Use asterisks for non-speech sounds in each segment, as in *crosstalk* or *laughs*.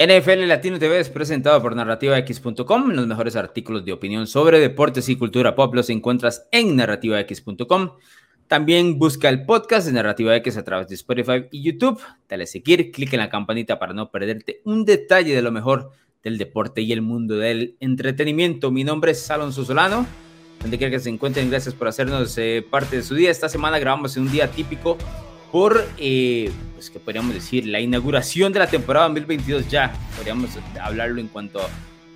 NFL Latino TV es presentado por narrativax.com. Los mejores artículos de opinión sobre deportes y cultura pop los encuentras en narrativax.com. También busca el podcast de Narrativa X a través de Spotify y YouTube. Dale a seguir, clic en la campanita para no perderte un detalle de lo mejor del deporte y el mundo del entretenimiento. Mi nombre es Alonso Solano. Donde quiera que se encuentren, gracias por hacernos eh, parte de su día. Esta semana grabamos en un día típico por, eh, pues que podríamos decir, la inauguración de la temporada 2022 ya. Podríamos hablarlo en cuanto a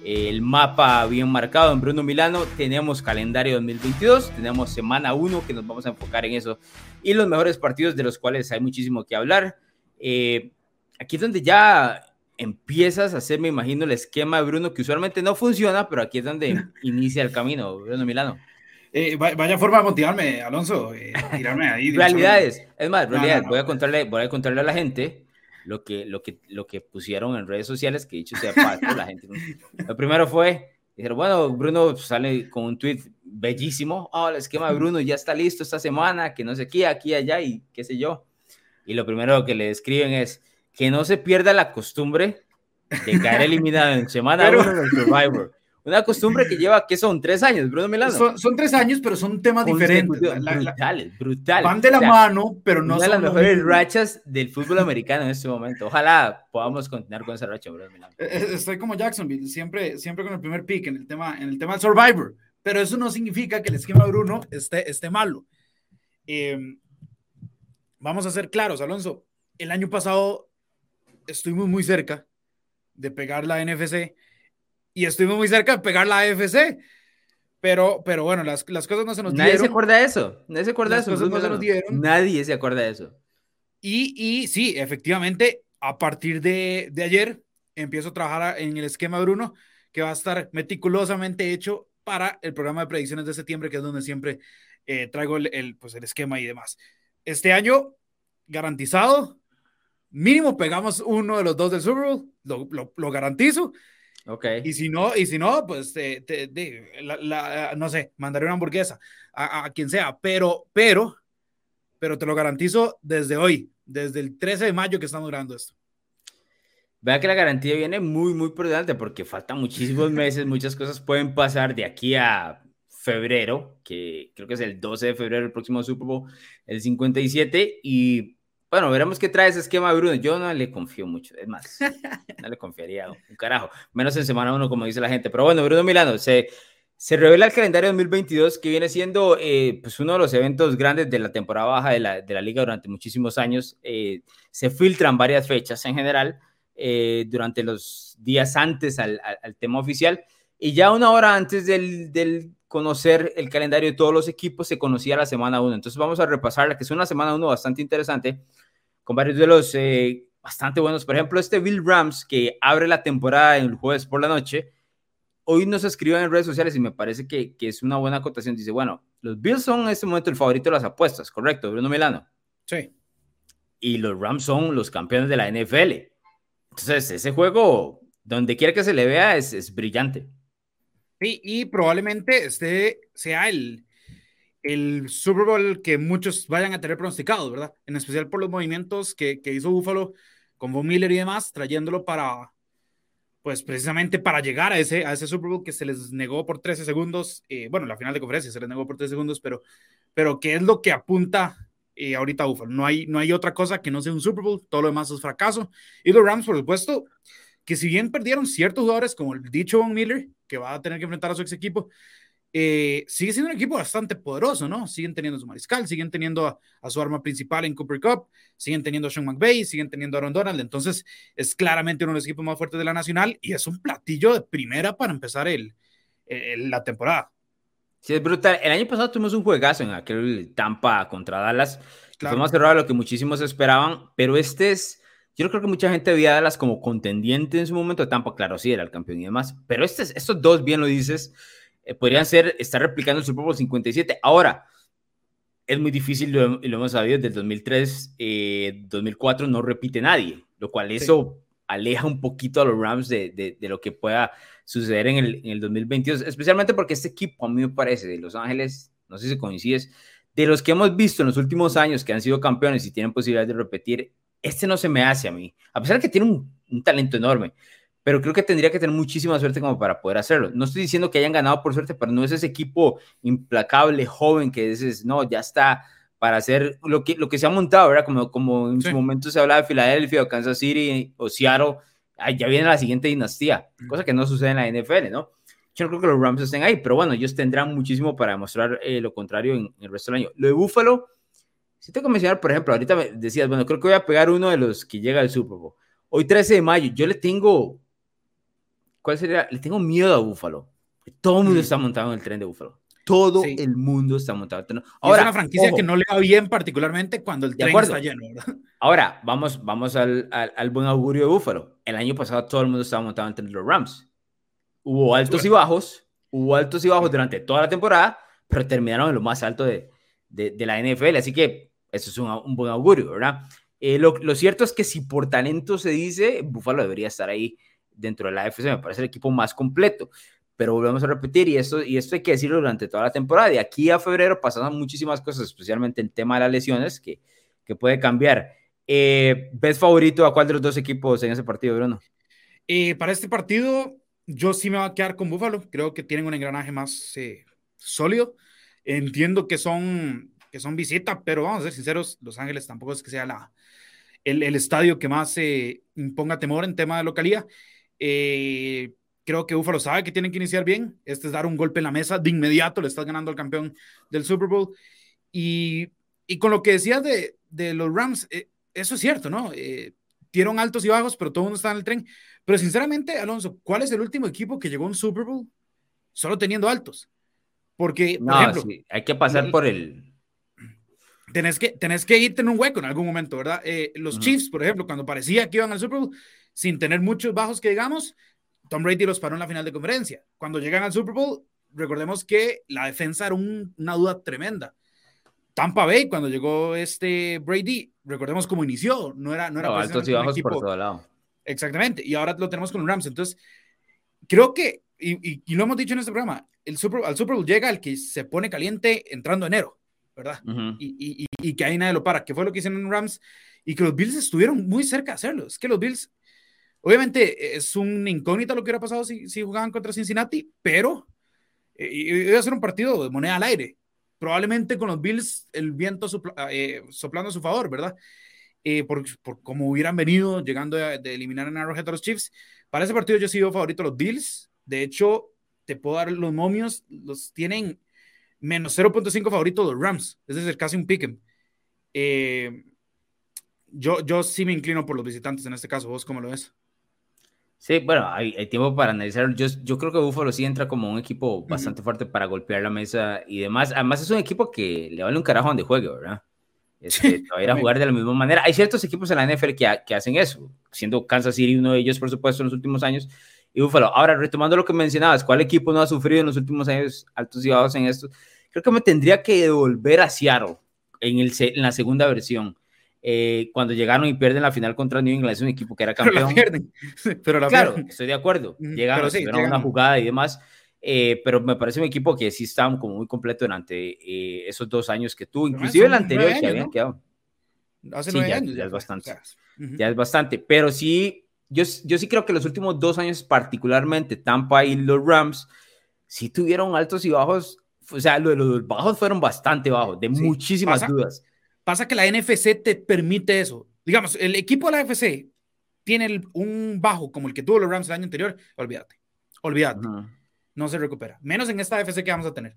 eh, el mapa bien marcado en Bruno Milano. Tenemos calendario 2022, tenemos semana 1 que nos vamos a enfocar en eso y los mejores partidos de los cuales hay muchísimo que hablar. Eh, aquí es donde ya empiezas a hacer, me imagino, el esquema de Bruno que usualmente no funciona, pero aquí es donde *laughs* inicia el camino, Bruno Milano. Eh, vaya forma de motivarme, Alonso, eh, tirarme ahí. realidades, es más, realidades, voy, a contarle, voy a contarle a la gente lo que, lo, que, lo que pusieron en redes sociales, que dicho sea paso, la gente. *laughs* Lo primero fue, dijeron, bueno, Bruno sale con un tweet bellísimo, oh, el esquema de Bruno ya está listo esta semana, que no sé qué, aquí, allá y qué sé yo. Y lo primero que le escriben es que no se pierda la costumbre de caer *laughs* eliminado en semana 1 del Survivor una costumbre que lleva, ¿qué son? ¿Tres años, Bruno Milano? Son, tres años, pero son temas diferentes. brutales, brutales. Van de la mano, pero no una son... de las mejores rachas del fútbol americano en este momento. Ojalá podamos continuar con esa racha, Bruno Milano. Eh, eh, estoy como Jacksonville, siempre, siempre con el primer pick en el tema, en el tema del Survivor, pero eso no significa que el esquema de Bruno esté, esté malo. Em, vamos a ser claros, Alonso. El año pasado estuvimos muy cerca de pegar la NFC y estuvimos muy cerca de pegar la AFC. Pero, pero bueno, las, las cosas no se nos dieron. Nadie se acuerda de eso. Nadie se acuerda de eso. no se nos dieron. Nadie se acuerda de eso. Y, y sí, efectivamente, a partir de, de ayer empiezo a trabajar en el esquema Bruno, que va a estar meticulosamente hecho para el programa de predicciones de septiembre, que es donde siempre eh, traigo el, el, pues el esquema y demás. Este año, garantizado, mínimo pegamos uno de los dos del Super Bowl, lo, lo, lo garantizo. Okay. Y si no, y si no, pues te, no sé, mandaré una hamburguesa a, quien sea, pero, pero, pero te lo garantizo desde hoy, desde el 13 de mayo que estamos grabando esto. Vea que la garantía viene muy, muy por delante porque faltan muchísimos *laughs* meses, muchas cosas pueden pasar de aquí a febrero, que creo que es el 12 de febrero, el próximo Super Bowl, el 57, y bueno, veremos qué trae ese esquema Bruno. Yo no le confío mucho. Es más, no le confiaría un carajo. Menos en semana uno, como dice la gente. Pero bueno, Bruno Milano, se, se revela el calendario 2022, que viene siendo eh, pues uno de los eventos grandes de la temporada baja de la, de la liga durante muchísimos años. Eh, se filtran varias fechas en general eh, durante los días antes al, al, tema oficial. Y ya una hora antes del, del conocer el calendario de todos los equipos, se conocía la semana 1. Entonces vamos a repasarla, que es una semana 1 bastante interesante con varios de los eh, bastante buenos. Por ejemplo, este Bill Rams que abre la temporada el jueves por la noche. Hoy nos escriben en redes sociales y me parece que, que, es una buena acotación. Dice, bueno, los Bills son en este momento el favorito de las apuestas, ¿correcto, Bruno Milano? Sí. Y los Rams son los campeones de la NFL. Entonces, ese juego, donde quiera que se le vea, es, es brillante. Sí, y probablemente este sea el, el Super Bowl que muchos vayan a tener pronosticado, ¿verdad? En especial por los movimientos que, que hizo Buffalo con Von Miller y demás, trayéndolo para, pues precisamente para llegar a ese, a ese Super Bowl que se les negó por 13 segundos, eh, bueno, la final de conferencia se les negó por 13 segundos, pero, pero ¿qué es lo que apunta eh, ahorita Buffalo? No hay, no hay otra cosa que no sea un Super Bowl, todo lo demás es fracaso. Y los Rams, por supuesto, que si bien perdieron ciertos jugadores, como el dicho Von Miller, que va a tener que enfrentar a su ex equipo, eh, sigue siendo un equipo bastante poderoso, ¿no? Siguen teniendo a su mariscal, siguen teniendo a, su arma principal en Cooper Cup, siguen teniendo a Sean McVay, siguen teniendo a Aaron Donald, entonces es claramente uno de los equipos más fuertes de la Nacional y es un platillo de primera para empezar el, la temporada. Sí, es brutal. El año pasado tuvimos un juegazo en aquel Tampa contra Dallas, fue más cerrado de lo que muchísimos esperaban, pero este es... Yo creo que mucha gente veía a Dallas como contendiente en su momento. Tampa, claro, sí, era el campeón y demás. Pero este, estos dos, bien lo dices, eh, podrían ser, estar replicando el Super Bowl 57. Ahora, es muy difícil, lo, lo hemos sabido, desde el 2003, eh, 2004 no repite nadie, lo cual eso aleja un poquito a los Rams de, de, de lo que pueda suceder en el, en el, 2022, especialmente porque este equipo, a mí me parece, de Los Ángeles, no sé si coincides, de los que hemos visto en los últimos años que han sido campeones y tienen posibilidad de repetir, este no se me hace a mí, a pesar de que tiene un un talento enorme pero creo que tendría que tener muchísima suerte como para poder hacerlo. No estoy diciendo que hayan ganado por suerte, pero no es ese equipo implacable, joven, que dices, no, ya está para hacer lo que, lo que se ha montado, ¿verdad? Como, como en su momento se hablaba de Filadelfia o Kansas City o Seattle, ya viene la siguiente dinastía, cosa que no sucede en la NFL, ¿no? Yo no creo que los Rams estén ahí, pero bueno, ellos tendrán muchísimo para demostrar eh, lo contrario en, el resto del año. Lo de Buffalo, si tengo que mencionar, por ejemplo, ahorita me decías, bueno, creo que voy a pegar uno de los que llega al Super Bowl. Hoy 13 de mayo, yo le tengo ¿Cuál sería? Le tengo miedo a Búfalo. Todo el mundo está montado en el tren de Búfalo. Todo el mundo está montado. Ahora, es una franquicia que no le va bien particularmente cuando el tren está lleno, *laughs* Ahora, vamos, vamos al, al, buen augurio de Búfalo. El año pasado todo el mundo estaba montado en el tren de los Rams. Hubo altos y bajos, hubo altos y bajos durante toda la temporada, pero terminaron en lo más alto de, de, de la NFL. Así que eso es un, un buen augurio, ¿verdad? Eh, lo, lo, cierto es que si por talento se dice, Búfalo debería estar ahí dentro de la AFC, me parece el equipo más completo. Pero volvemos a repetir, y esto, y esto hay que decirlo durante toda la temporada. De aquí a febrero pasaron muchísimas cosas, especialmente el tema de las lesiones, que, que puede cambiar. Eh, ¿Ves favorito a cuál de los dos equipos en ese partido, Bruno? Eh, para este partido, yo sí me voy a quedar con Buffalo. Creo que tienen un engranaje más eh, sólido. Entiendo que son, que son visita, pero vamos a ser sinceros, Los Ángeles tampoco es que sea la, el, el estadio que más imponga temor en tema de localía. Eh, creo que Buffalo sabe que tienen que iniciar bien. Este es dar un golpe en la mesa. De inmediato le estás ganando al campeón del Super Bowl. Y, y con lo que decías de, de los Rams, eh, eso es cierto, ¿no? Eh, dieron altos y bajos, pero todo el mundo está en el tren. Pero sinceramente, Alonso, ¿cuál es el último equipo que llegó a un Super Bowl solo teniendo altos? Porque, por ejemplo, hay que pasar por el. Tenés que, tenés que irte en un hueco en algún momento, ¿verdad? los Chiefs, por ejemplo, cuando parecía que iban al Super Bowl, sin tener muchos bajos que digamos, Tom Brady los paró en la final de conferencia. Cuando llegan al Super Bowl, recordemos que la defensa era una duda tremenda. Tampa Bay, cuando llegó este Brady, recordemos cómo inició, no era... No era altos y bajos por todo lado. Exactamente, y ahora lo tenemos con los Rams. Entonces, creo que, y, lo hemos dicho en este programa, el Super, al Super Bowl llega el que se pone caliente entrando enero, ¿verdad? y, y, que ahí nadie lo para, que fue lo que hicieron en Rams, y que los Bills estuvieron muy cerca de hacerlo. Es que los Bills Obviamente es un incógnito lo que hubiera pasado si, jugaban contra Cincinnati, pero eh, iba a ser un partido de moneda al aire. Probablemente con los Bills el viento eh, soplando a su favor, ¿verdad? Eh, por, por cómo hubieran venido llegando de, eliminar en Arrowhead a los Chiefs. Para ese partido yo he sido favorito a los Bills. De hecho, te puedo dar los momios, los tienen menos 0.5 favorito los Rams. Es decir, casi un pick eh, yo, yo sí me inclino por los visitantes en este caso. ¿Vos cómo lo ves? Sí, bueno, hay, tiempo para analizar. Yo, yo creo que Buffalo sí entra como un equipo bastante fuerte para golpear la mesa y demás. Además, es un equipo que le vale un carajo donde juegue, ¿verdad? Este, va a ir a jugar de la misma manera. Hay ciertos equipos en la NFL que, que, hacen eso, siendo Kansas City uno de ellos, por supuesto, en los últimos años. Y Buffalo. Ahora, retomando lo que mencionabas, ¿cuál equipo no ha sufrido en los últimos años altos y bajos en esto? Creo que me tendría que devolver a Seattle en, el, en la segunda versión. Eh, cuando llegaron y pierden la final contra New England, es un equipo que era campeón. Pero la pierden. *laughs* Pero la claro, estoy de acuerdo. Llegaron, sí, una jugada y demás. Eh, pero me parece un equipo que sí está como muy completo durante eh, esos dos años que tuvo, inclusive el anterior que habían quedado. Hace sí, ya, años. Ya, es bastante. Ya es bastante. Pero sí, yo, yo sí creo que los últimos dos años, particularmente Tampa y los Rams, sí tuvieron altos y bajos. O sea, los, los bajos fueron bastante bajos, de muchísimas dudas Pasa que la NFC te permite eso. Digamos, el equipo de la NFC tiene un bajo como el que tuvo los Rams el año anterior, olvídate. Olvídate. No se recupera. Menos en esta NFC que vamos a tener.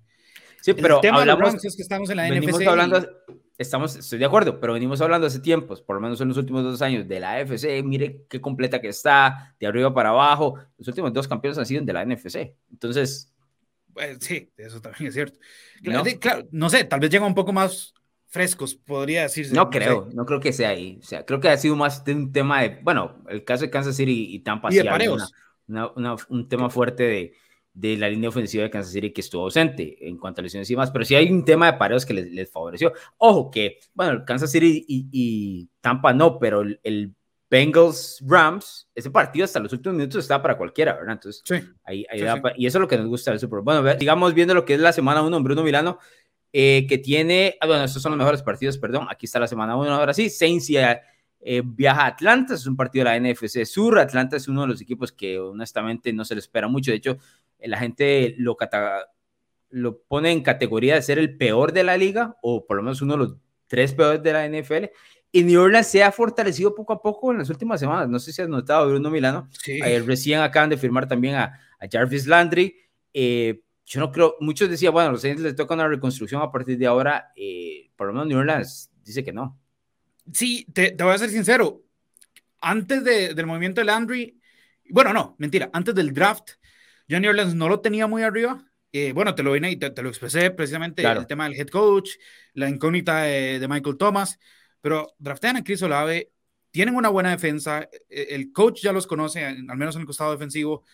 Sí, pero el tema hablamos, de los Rams es que estamos en la NFC. Hablando, estamos, estoy de acuerdo, pero venimos hablando hace tiempos, por lo menos en los últimos dos años, de la NFC. Mire qué completa que está, de arriba para abajo. Los últimos dos campeones han sido de la NFC. Entonces. Pues, sí, eso también es cierto. claro, no sé, tal vez llega un poco más frescos, podría decirse. No, creo, no creo que sea ahí. O sea, creo que ha sido más de un tema de, bueno, el caso de Kansas City y Tampa. Y de un tema fuerte de, de, la línea ofensiva de Kansas City que estuvo ausente en cuanto a lesiones y más, pero sí hay un tema de pareos que les, favoreció. Ojo que, bueno, Kansas City y, Tampa no, pero el, Bengals Rams, ese partido hasta los últimos minutos está para cualquiera, ¿verdad? Entonces, sí, ahí, y eso es lo que nos gusta del Super Bowl. Bueno, digamos viendo lo que es la semana 1 en Bruno Milano, eh, que tiene, ah, bueno, estos son los mejores partidos, perdón, aquí está la semana 1, ahora sí, Saints y, eh, viaja a Atlanta, es un partido de la NFC Sur. Atlanta es uno de los equipos que honestamente no se le espera mucho. De hecho, la gente lo, lo pone en categoría de ser el peor de la liga, o por lo menos uno de los tres peores de la NFL. Y New Orleans se ha fortalecido poco a poco en las últimas semanas. No sé si has notado, Bruno Milano. Sí. recién acaban de firmar también a, Jarvis Landry. Eh, yo no creo, muchos decían, bueno, los Saints les toca una reconstrucción a partir de ahora. Eh, por lo menos New Orleans dice que no. Sí, te, te voy a ser sincero. Antes de, del movimiento de Landry, bueno, no, mentira, antes del draft, New Orleans no lo tenía muy arriba. Eh, bueno, te lo vine y te, lo expresé precisamente el tema del head coach, la incógnita de, Michael Thomas, pero draftean a Chris Olave, tienen una buena defensa, e, el coach ya los conoce, al menos en el costado defensivo.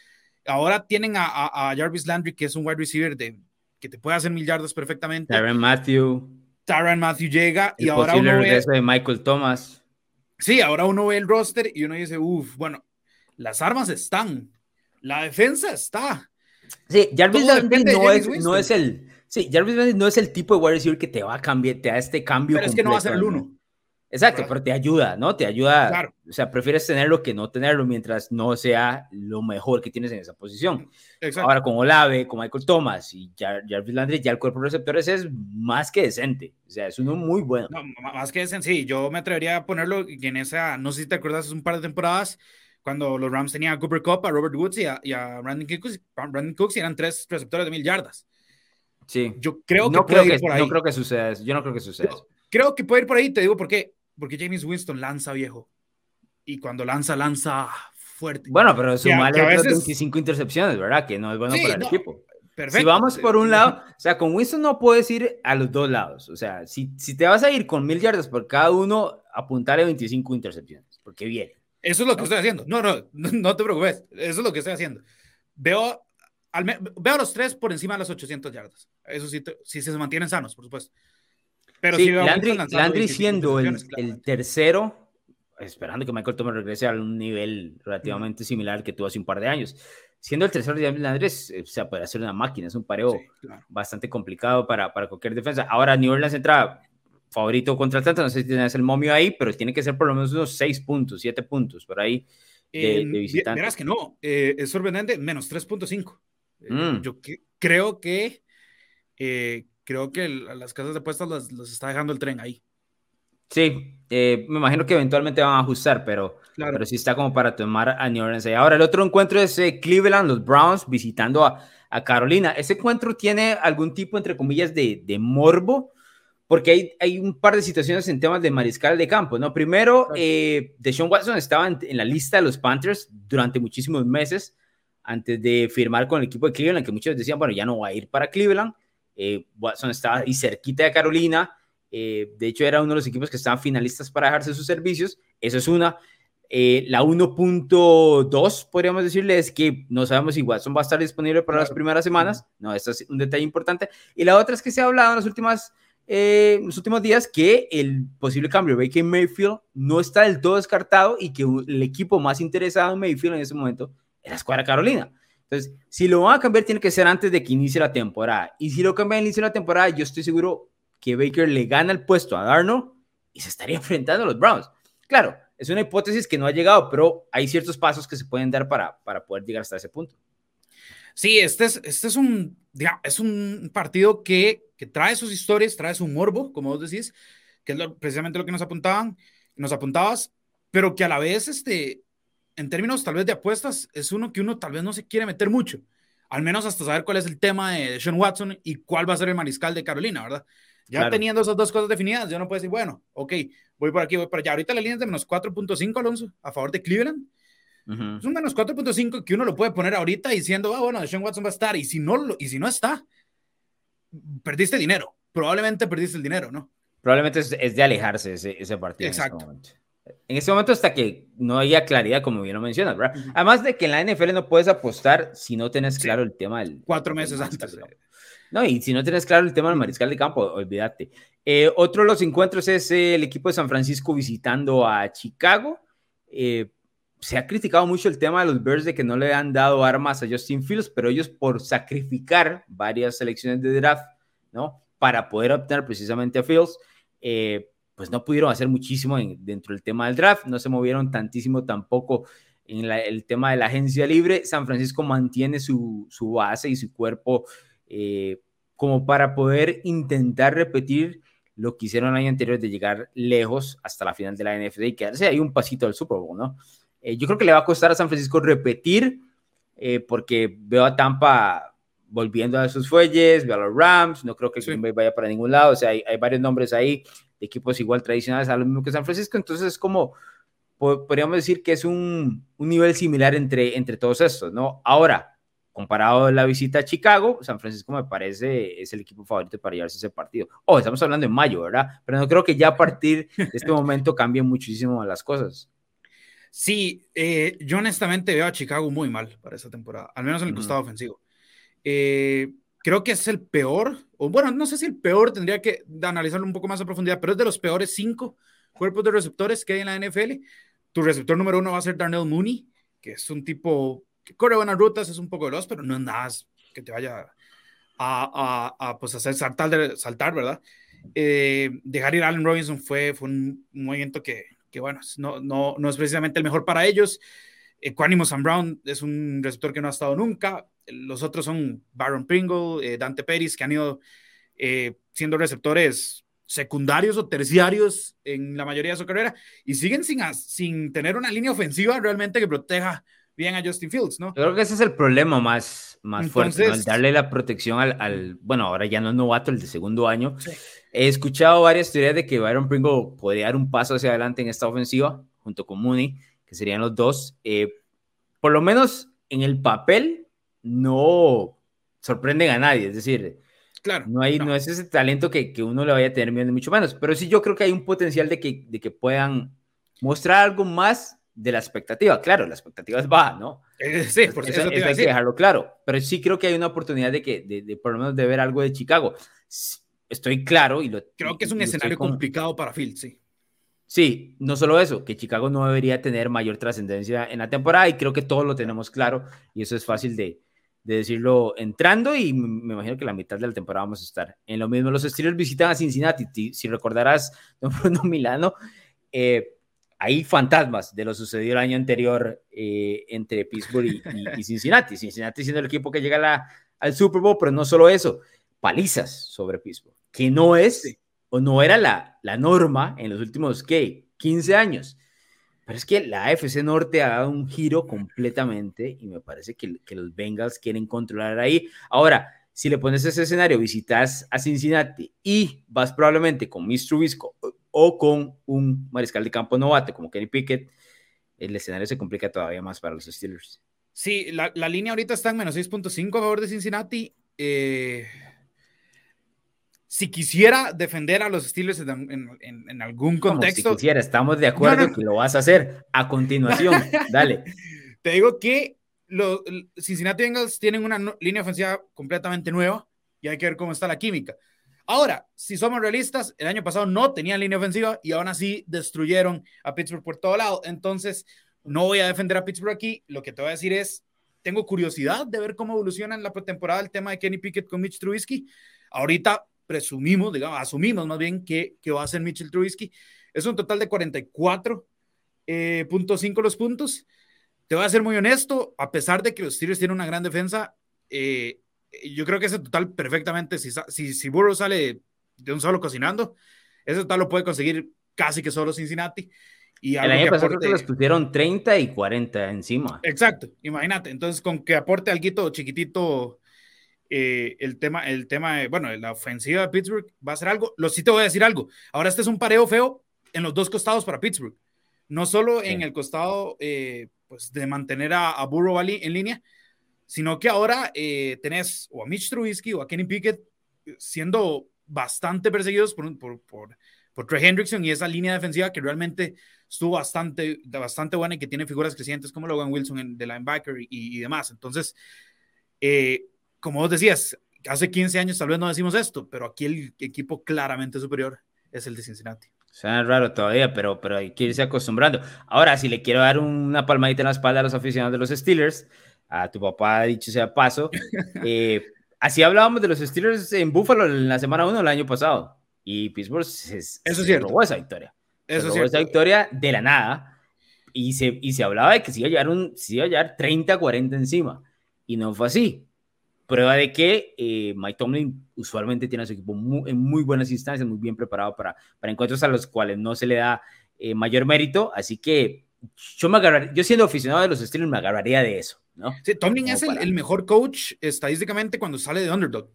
Ahora tienen a, a, Jarvis Landry, que es un wide receiver de, que te puede hacer mil yardas perfectamente. Tyron Matthew. Tyron Matthew llega y ahora uno ve... de Michael Thomas. Sí, ahora uno ve el roster y uno dice, uff, bueno, las armas están, la defensa está. Sí, Jarvis Landry no es, no es, el. Sí, Jarvis Landry no es el tipo de wide receiver que te va a cambiar, te da este cambio. Pero es que no va a ser el uno. Exacto, pero te ayuda, ¿no? Te ayuda. Claro. O sea, prefieres tenerlo que no tenerlo mientras no sea lo mejor que tienes en esa posición. Exacto. Ahora, con Olave, con Michael Thomas y Jarvis Landry, ya el cuerpo de receptores es más que decente. O sea, es uno muy bueno. No, más que decente, sí. Yo me atrevería a ponerlo en esa, no sé si te acuerdas, un par de temporadas cuando los Rams tenían a Cooper Cup, a Robert Woods y a, Brandon, Cooks, Brandon Cooks y eran tres receptores de mil yardas. Sí. Yo creo que no puede creo ir que, por ahí. No creo que suceda eso. Yo no creo que suceda eso. Creo que puede ir por ahí, te digo por qué. Porque James Winston lanza viejo. Y cuando lanza, lanza fuerte. Bueno, pero sumarle otras 25 intercepciones, ¿verdad? Que no es bueno para el equipo. Perfecto. Si vamos por un *laughs* lado, o sea, con Winston no puedes ir a los dos lados. O sea, si, si te vas a ir con mil yardas por cada uno, apuntarle 25 intercepciones, porque viene. Eso es lo que estoy haciendo. No, no, *laughs* no te preocupes. Eso es lo que estoy haciendo. Veo, al veo a los tres por encima de las 800 yardas. Eso sí, si se mantienen sanos, por supuesto. Pero sí, Landry, siendo el, tercero, esperando que Michael Thomas regrese a un nivel relativamente similar que tuvo hace un par de años. Siendo el tercero de Landry, o sea, puede hacer una máquina, es un pareo bastante complicado para, para cualquier defensa. Ahora New Orleans entra favorito contra Atlanta, no sé si tienes el momio ahí, pero tiene que ser por lo menos unos 6 puntos, 7 puntos por ahí de, de visitante. Verás que no, eh, es sorprendente, menos 3.5. Eh, mm. Yo creo que eh, creo que las casas de apuestas los, está dejando el tren ahí. Sí, me imagino que eventualmente van a ajustar, pero, pero sí está como para tomar a New Orleans. Ahora, el otro encuentro es Cleveland, los Browns visitando a, a, Carolina. Ese encuentro tiene algún tipo, entre comillas, de, de morbo, porque hay, hay, un par de situaciones en temas de mariscal de campo, ¿no? Primero, eh, Deshaun Watson estaba en, la lista de los Panthers durante muchísimos meses antes de firmar con el equipo de Cleveland, que muchos decían, bueno, ya no va a ir para Cleveland. Eh, Watson estaba ahí cerquita de Carolina, eh, de hecho era uno de los equipos que estaban finalistas para dejarse sus servicios, eso es una. Eh, la 1.2, podríamos decirle, es que no sabemos si Watson va a estar disponible para las primeras semanas, no, esto es un detalle importante. Y la otra es que se ha hablado en las últimas eh, en los últimos días que el posible cambio de Baker Mayfield no está del todo descartado y que el equipo más interesado en Mayfield en ese momento es la escuadra Carolina. Entonces, si lo van a cambiar, tiene que ser antes de que inicie la temporada. Y si lo cambian al inicio de la temporada, yo estoy seguro que Baker le gana el puesto a Darno y se estaría *laughs* enfrentando a los Browns. Claro, es una hipótesis que no ha llegado, pero hay ciertos pasos que se pueden dar para, para poder llegar hasta ese punto. Sí, este es, este es, un, es un partido que, que, trae sus historias, trae su morbo, como vos decís, que es precisamente lo que nos apuntaban, nos apuntabas, pero que a la vez, este, en términos tal vez de apuestas, es uno que uno tal vez no se quiere meter mucho, al menos hasta saber cuál es el tema de Sean Watson y cuál va a ser el mariscal de Carolina, ¿verdad? Ya teniendo esas dos cosas definidas, yo no puedo decir, bueno, ok, voy por aquí, voy por allá. Ahorita la línea es de menos 4.5, Alonso, a favor de Cleveland. Es un menos 4.5 que uno lo puede poner ahorita diciendo, ah, bueno, Sean Watson va a estar. Y si no, y si no está, perdiste dinero. Probablemente perdiste el dinero, ¿no? Probablemente es, de alejarse ese, ese partido. Exacto. En este. En este momento, hasta que no haya claridad, como bien lo mencionas, ¿verdad? Además de que en la NFL no puedes apostar si no tenés claro el tema del. Cuatro meses antes. No, y si no tienes claro el tema del mariscal de campo, olvídate. Eh, otro de los encuentros es el equipo de San Francisco visitando a Chicago. Eh, se ha criticado mucho el tema de los Bears de que no le han dado armas a Justin Fields, pero ellos por sacrificar varias selecciones de draft, ¿no? Para poder obtener precisamente a Fields, eh, pues no pudieron hacer muchísimo dentro del tema del draft, no se movieron tantísimo tampoco en el tema de la agencia libre. San Francisco mantiene su, su base y su cuerpo eh, como para poder intentar repetir lo que hicieron el año anterior de llegar lejos hasta la final de la NFL y quedarse ahí un pasito del Super Bowl, ¿no? Eh, yo creo que le va a costar a San Francisco repetir, eh, porque veo a Tampa volviendo a sus fuelles, veo a los Rams, no creo que el Green vaya para ningún lado, o sea, hay, hay, varios nombres ahí de equipos igual tradicionales a lo mismo que San Francisco, entonces es como, podríamos decir que es un, un nivel similar entre, entre todos estos, ¿no? Ahora, comparado a la visita a Chicago, San Francisco me parece es el equipo favorito para llevarse ese partido. Oh, estamos hablando en mayo, ¿verdad? Pero no creo que ya a partir de este momento cambien muchísimo las cosas. Sí, eh, yo honestamente veo a Chicago muy mal para esta temporada, al menos en el costado ofensivo. Eh, creo que es el peor, o bueno, no sé si el peor, tendría que analizarlo un poco más a profundidad, pero es de los peores cinco cuerpos de receptores que hay en la NFL. Tu receptor número uno va a ser Darnell Mooney, que es un tipo que corre buenas rutas, es un poco veloz, pero no es nada que te vaya a, a, pues hacer saltar, saltar ¿verdad? Eh, dejar ir a Allen Robinson fue, fue un movimiento que, que bueno, no, no, no es precisamente el mejor para ellos. Equanimo Sam Brown es un receptor que no ha estado nunca. Los otros son Baron Pringle, eh, Dante Peris, que han ido eh, siendo receptores secundarios o terciarios en la mayoría de su carrera y siguen sin, sin tener una línea ofensiva realmente que proteja bien a Justin Fields, ¿no? Yo creo que ese es el problema más, más fuerte, ¿no? el darle la protección al, al, bueno, ahora ya no es novato, el de segundo año. He escuchado varias teorías de que Byron Pringle podría dar un paso hacia adelante en esta ofensiva, junto con Mooney, que serían los dos. Eh, por lo menos en el papel, no sorprenden a nadie, es decir, Claro, no, hay, no. es ese talento que, que, uno le vaya a tener miedo, mucho menos, pero sí yo creo que hay un potencial de que, de que puedan mostrar algo más de la expectativa. Claro, la expectativa es baja, ¿no? Eh, sí, por eso, eso, hay que dejarlo claro, pero sí creo que hay una oportunidad de que, de, de, por lo menos, de ver algo de Chicago. Estoy claro y lo... Creo que es un escenario con... complicado para Phil, sí. Sí, no solo eso, que Chicago no debería tener mayor trascendencia en la temporada y creo que todos lo tenemos claro y eso es fácil de, de decirlo entrando y me imagino que la mitad de la temporada vamos a estar en lo mismo. Los Steelers visitan a Cincinnati, si recordarás, *laughs* don Bruno Milano, eh, hay fantasmas de lo sucedido el año anterior eh, entre Pittsburgh y, Cincinnati. Cincinnati siendo el equipo que llega al Super Bowl, pero no solo eso, palizas sobre Pittsburgh, que no es. O no era la, la norma en los últimos, ¿qué? 15 años. Pero es que la AFC Norte ha dado un giro completamente y me parece que, los Bengals quieren controlar ahí. Ahora, si le pones ese escenario, visitas a Cincinnati y vas probablemente con Mr. Trubisco o con un mariscal de campo novato como Kenny Pickett, el escenario se complica todavía más para los Steelers. Sí, la, la línea ahorita está en menos 6.5 a favor de Cincinnati. Eh, si quisiera defender a los Steelers en, en, en, en algún contexto. Como si quisiera, estamos de acuerdo no, no. que lo vas a hacer a continuación. *laughs* Dale. Te digo que los Cincinnati Bengals tienen una no, línea ofensiva completamente nueva y hay que ver cómo está la química. Ahora, si somos realistas, el año pasado no tenían línea ofensiva y aún así destruyeron a Pittsburgh por todo lado. Entonces, no voy a defender a Pittsburgh aquí. Lo que te voy a decir es, tengo curiosidad de ver cómo evoluciona en la pretemporada el tema de Kenny Pickett con Mitch Trubisky. Ahorita presumimos, digamos, asumimos más bien que, que va a ser Mitchell Trubisky. Es un total de 44.5 eh, los puntos. Te voy a ser muy honesto, a pesar de que los Steelers tienen una gran defensa, eh, yo creo que ese total perfectamente, si, si, si Burrow sale de un solo cocinando, ese total lo puede conseguir casi que solo Cincinnati. Y el año pasado aporte... les pusieron 30 y 40 encima. Exacto, imagínate. Entonces, con que aporte algo chiquitito eh, el tema, el tema, bueno, la ofensiva de Pittsburgh va a ser algo. Lo sí te voy a decir algo. Ahora este es un pareo feo en los dos costados para Pittsburgh. No solo sí. en el costado eh, pues de mantener a, a Burrow en línea, sino que ahora eh, tenés o a Mitch Trubisky o a Kenny Pickett siendo bastante perseguidos por, por, por, por Trey Hendrickson y esa línea defensiva que realmente estuvo bastante, bastante buena y que tiene figuras crecientes como Logan Wilson en, de linebacker y, y demás. Entonces, eh, como vos decías, hace 15 años tal vez no decimos esto, pero aquí el equipo claramente superior es el de Cincinnati. Suena raro todavía, pero, pero hay que irse acostumbrando. Ahora, si le quiero dar una palmadita en la espalda a los aficionados de los Steelers, a tu papá, dicho sea paso. *laughs* Eh, así hablábamos de los Steelers en Buffalo en la semana 1 del año pasado. Y Pittsburgh se, Eso se robó esa victoria. Eso se robó esa victoria de la nada. Y se, y se hablaba de que se iba a llevar, un, se iba a llevar 30, 40 encima. Y no fue así. Prueba de que eh, Mike Tomlin usualmente tiene a su equipo en muy buenas instancias, muy bien preparado para, para encuentros a los cuales no se le da eh, mayor mérito. Así que yo, me yo siendo aficionado de los Steelers me agarraría de eso. ¿no? Sí, Tomlin es el, el, mejor coach estadísticamente cuando sale de underdog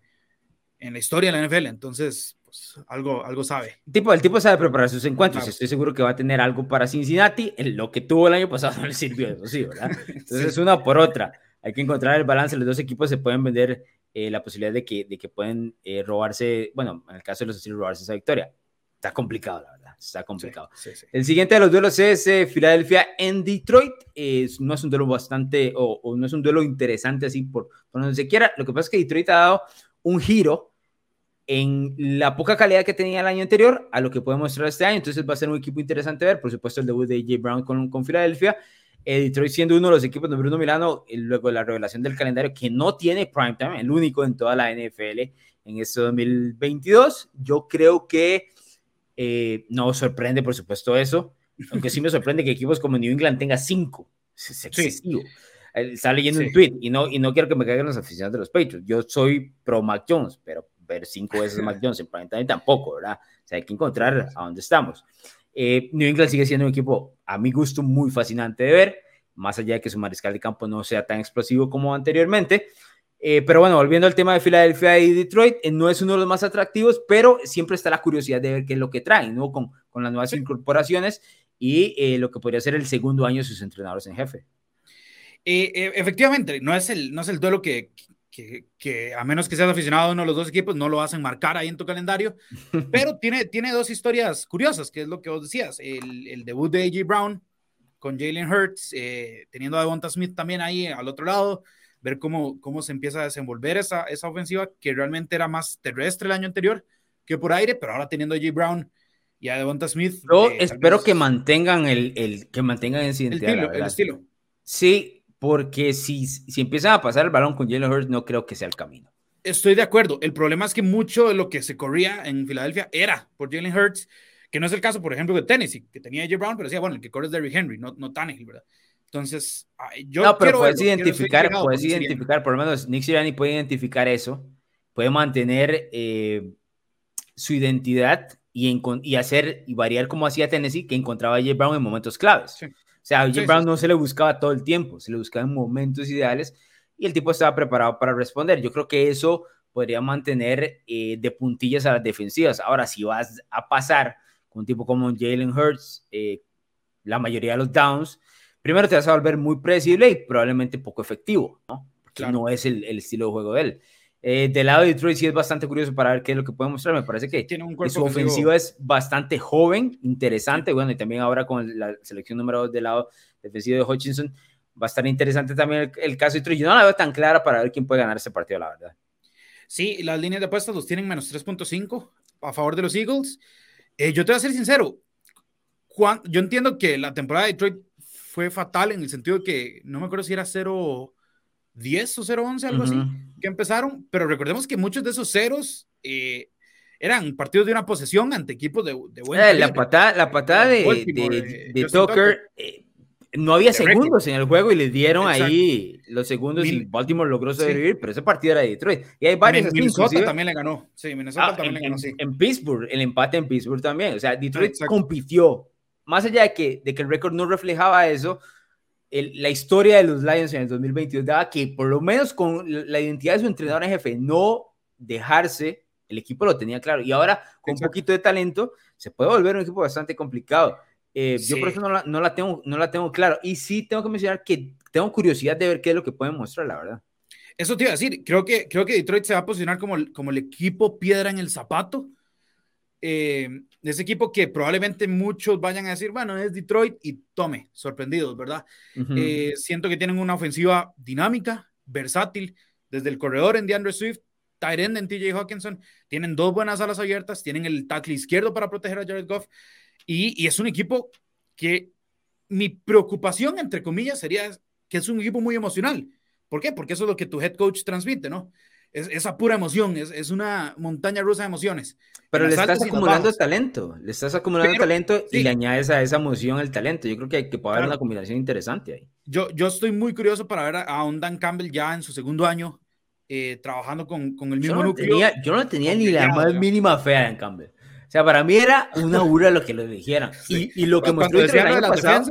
en la historia de la NFL. Entonces, pues algo, algo sabe. El tipo, el tipo sabe preparar sus encuentros. Estoy seguro que va a tener algo para Cincinnati. lo que tuvo el año pasado *laughs* no le sirvió, eso sí, ¿verdad? *laughs* Entonces, es una por otra hay que encontrar el balance. Los dos equipos se pueden vender eh, la posibilidad de que, de que pueden eh, robarse, bueno, en el caso de los Steelers, robarse esa victoria. Está complicado, la verdad. Está complicado. el siguiente de los duelos es eh, Filadelfia en Detroit. no es un duelo bastante, o, no es un duelo interesante así por, por donde se quiera. Lo que pasa es que Detroit ha dado un giro en la poca calidad que tenía el año anterior a lo que puede mostrar este año. Entonces va a ser un equipo interesante ver. Por supuesto, el debut de AJ Brown con, con Filadelfia. Detroit siendo uno de los equipos de Bruno Milano, luego de la revelación del calendario que no tiene primetime, el único en toda la NFL en este 2022. Yo creo que eh, no sorprende, por supuesto, eso, aunque sí me sorprende que equipos como New England tenga cinco. Es excesivo. Eh, está leyendo un tweet y no, y no quiero que me caigan los aficionados de los Patriots. Yo soy pro Mac Jones, pero ver cinco veces Mac Jones en primetime tampoco, ¿verdad? O sea, hay que encontrar a dónde estamos. Eh, New England sigue siendo un equipo, a mi gusto, muy fascinante de ver, más allá de que su mariscal de campo no sea tan explosivo como anteriormente. Eh, pero bueno, volviendo al tema de Filadelfia y Detroit, eh, no es uno de los más atractivos, pero siempre está la curiosidad de ver qué es lo que traen, ¿no? Con, con las nuevas incorporaciones y lo que podría ser el segundo año de sus entrenadores en jefe. efectivamente, no es el, no es el duelo que, que, a menos que seas aficionado a uno de los dos equipos, no lo hacen marcar ahí en tu calendario, *laughs* pero tiene, tiene dos historias curiosas, que es lo que vos decías, el, el debut de A.J. Brown con Jalen Hurts, eh, teniendo a Devonta Smith también ahí al otro lado, ver cómo, cómo se empieza a desenvolver esa, esa ofensiva que realmente era más terrestre el año anterior que por aire, pero ahora teniendo a A.J. Brown y a Devonta Smith. Yo eh, espero que mantengan el, el, que mantengan el, estilo, el estilo. Sí, porque si, si empiezan a pasar el balón con Jalen Hurts, no creo que sea el camino. Estoy de acuerdo. El problema es que mucho de lo que se corría en Filadelfia era por Jalen Hurts, que no es el caso, por ejemplo, de Tennessee, que tenía AJ Brown, pero decía, bueno, el que corre es Derrick Henry, no, no Tannehill, ¿verdad? Entonces, yo. No, pero puedes identificar, puedes identificar, por lo menos Nick Sirianni puede identificar eso, puede mantener eh, su identidad y, y, hacer y variar como hacía Tennessee, que encontraba a J. Brown en momentos claves. Sí. O sea, a Jim Brown no se le buscaba todo el tiempo, se le buscaba en momentos ideales y el tipo estaba preparado para responder. Yo creo que eso podría mantener eh, de puntillas a las defensivas. Ahora, si vas a pasar con un tipo como Jalen Hurts, eh, la mayoría de los downs, primero te vas a volver muy predecible y probablemente poco efectivo, ¿no? Porque no es el, el estilo de juego de él. Eh, del lado de Detroit sí es bastante curioso para ver qué es lo que puede mostrar. Me parece que, Tiene un su ofensiva es bastante joven, interesante. Bueno, y también ahora con la selección número 2 del lado defensivo de Hutchinson, va a estar interesante también el, caso de Detroit. Yo no la veo tan clara para ver quién puede ganar ese partido, la verdad. Sí, las líneas de apuestas los tienen menos 3.5 a favor de los Eagles. Eh, yo te voy a ser sincero. yo entiendo que la temporada de Detroit fue fatal en el sentido de que no me acuerdo si era 0 10 o 0-11, algo así, que empezaron, pero recordemos que muchos de esos ceros eh, eran partidos de una posesión ante equipos de, de buen eh, la patada, la patada de, de, de, Tucker, eh, no había segundos en el juego y les dieron ahí los segundos y Baltimore logró sobrevivir, pero ese partido era de Detroit. Y hay varios. Minnesota también le ganó. Sí, Minnesota ah, también le ganó. Sí. En Pittsburgh, el empate en Pittsburgh también. O sea, Detroit compitió. Más allá de que, de que el récord no reflejaba eso, la historia de los Lions en el 2022 daba que por lo menos con la identidad de su entrenador en jefe, no dejarse, el equipo lo tenía claro. Y ahora, con un poquito de talento, se puede volver un equipo bastante complicado. Eh, yo por eso no la, no la, tengo, no la tengo claro. Y sí tengo que mencionar que tengo curiosidad de ver qué es lo que pueden mostrar, la verdad. Eso te iba a decir, creo que, creo que Detroit se va a posicionar como, como el equipo piedra en el zapato eh, ese equipo que probablemente muchos vayan a decir, bueno, es Detroit y tome, sorprendidos, ¿verdad? Eh, siento que tienen una ofensiva dinámica, versátil, desde el corredor en DeAndre Swift, tight end en TJ Hawkinson, tienen dos buenas alas abiertas, tienen el tackle izquierdo para proteger a Jared Goff, y, y es un equipo que mi preocupación, entre comillas, sería que es un equipo muy emocional. ¿Por qué? Porque eso es lo que tu head coach transmite, ¿no? Es esa pura emoción, es, es, una montaña rusa de emociones. Pero le estás acumulando talento, le estás acumulando talento y le añades a esa emoción el talento. Yo creo que, hay, que puede haber una combinación interesante ahí. Yo, yo estoy muy curioso para ver a, un Dan Campbell ya en su segundo año eh, trabajando con, con, el mismo yo no núcleo. Tenía, yo no tenía ni la más mínima fe a Dan Campbell. O sea, para mí era una burla lo que lo dijeran. *laughs* Y, y, lo que mostró el año pasado.